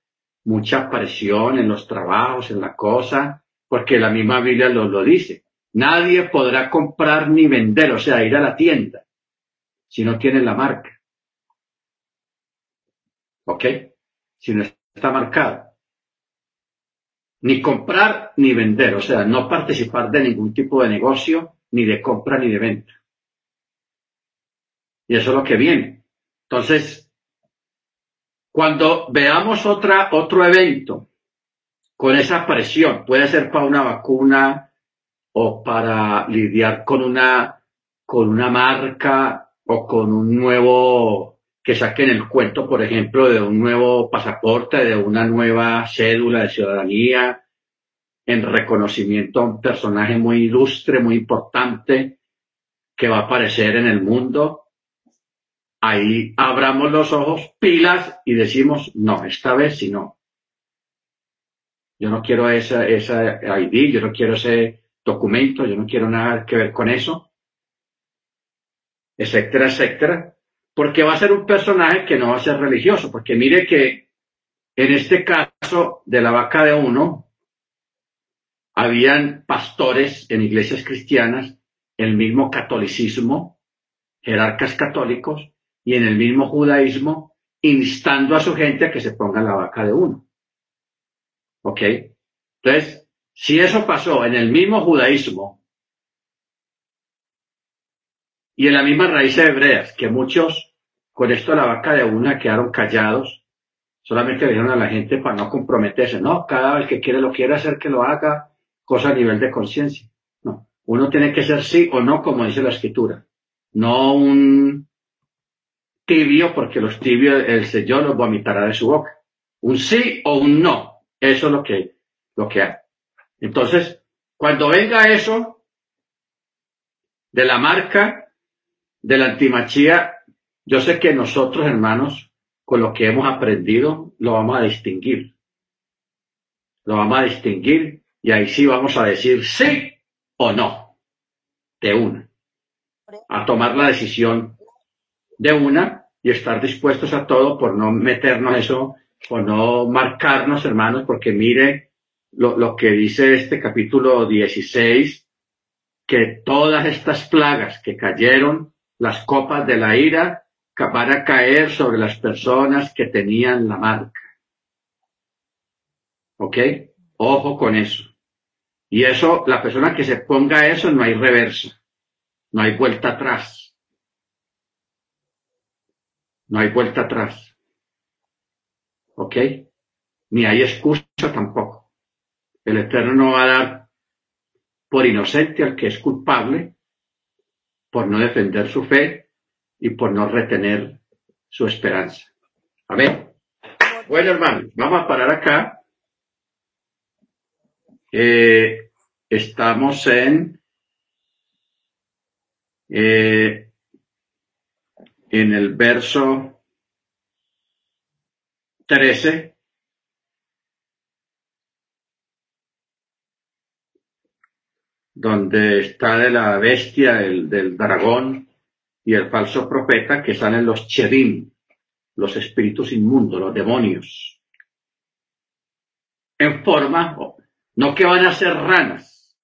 mucha presión en los trabajos, en la cosa, porque la misma Biblia lo, lo dice. Nadie podrá comprar ni vender, o sea, ir a la tienda, si no tiene la marca. ¿Ok? Si no está marcado. Ni comprar ni vender, o sea, no participar de ningún tipo de negocio, ni de compra ni de venta. Y eso es lo que viene. Entonces, cuando veamos otra, otro evento con esa presión, puede ser para una vacuna o para lidiar con una, con una marca o con un nuevo, que saquen el cuento, por ejemplo, de un nuevo pasaporte, de una nueva cédula de ciudadanía, en reconocimiento a un personaje muy ilustre, muy importante, que va a aparecer en el mundo, ahí abramos los ojos, pilas y decimos, no, esta vez sí no. Yo no quiero esa, esa ID, yo no quiero ese documento, yo no quiero nada que ver con eso, etcétera, etcétera, porque va a ser un personaje que no va a ser religioso, porque mire que en este caso de la vaca de uno, habían pastores en iglesias cristianas, el mismo catolicismo, jerarcas católicos, y en el mismo judaísmo instando a su gente a que se ponga la vaca de uno. ¿Ok? Entonces, si eso pasó en el mismo judaísmo y en la misma raíz hebreas, que muchos con esto la vaca de una quedaron callados, solamente dijeron a la gente para no comprometerse, no, cada vez que quiere lo quiere hacer que lo haga, cosa a nivel de conciencia. No, uno tiene que ser sí o no, como dice la escritura, no un tibio, porque los tibios el Señor los vomitará de su boca. Un sí o un no, eso es lo que, lo que hay. Entonces, cuando venga eso de la marca de la antimachía, yo sé que nosotros, hermanos, con lo que hemos aprendido, lo vamos a distinguir. Lo vamos a distinguir y ahí sí vamos a decir sí o no, de una. A tomar la decisión de una y estar dispuestos a todo por no meternos eso, por no marcarnos, hermanos, porque mire lo, lo que dice este capítulo 16, que todas estas plagas que cayeron, las copas de la ira, van a caer sobre las personas que tenían la marca. ¿Ok? Ojo con eso. Y eso, la persona que se ponga eso, no hay reversa, no hay vuelta atrás. No hay vuelta atrás. ¿Ok? Ni hay excusa tampoco. El Eterno no va a dar por inocente al que es culpable, por no defender su fe y por no retener su esperanza. Amén. Bueno, hermano, vamos a parar acá. Eh, estamos en eh, en el verso 13 donde está de la bestia, del, del dragón y el falso profeta, que salen los cherim, los espíritus inmundos, los demonios, en forma, no que van a ser ranas,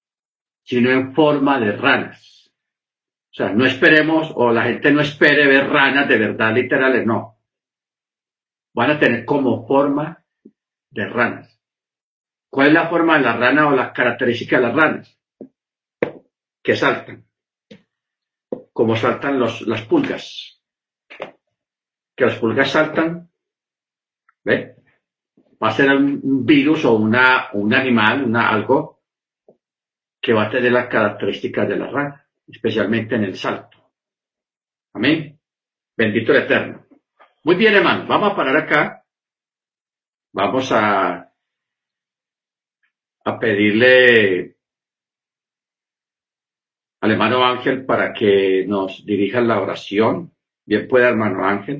sino en forma de ranas. O sea, no esperemos, o la gente no espere ver ranas de verdad literales, no. Van a tener como forma de ranas. ¿Cuál es la forma de la rana o la característica de las ranas? Que saltan. Como saltan las pulgas. Que las pulgas saltan. ¿Ve? Va a ser un virus o una, un animal, una, algo que va a tener las características de la rana, especialmente en el salto. Amén. Bendito el Eterno. Muy bien, hermano. Vamos a parar acá. Vamos a, a pedirle al hermano Ángel para que nos dirija la oración. Bien pueda, hermano Ángel.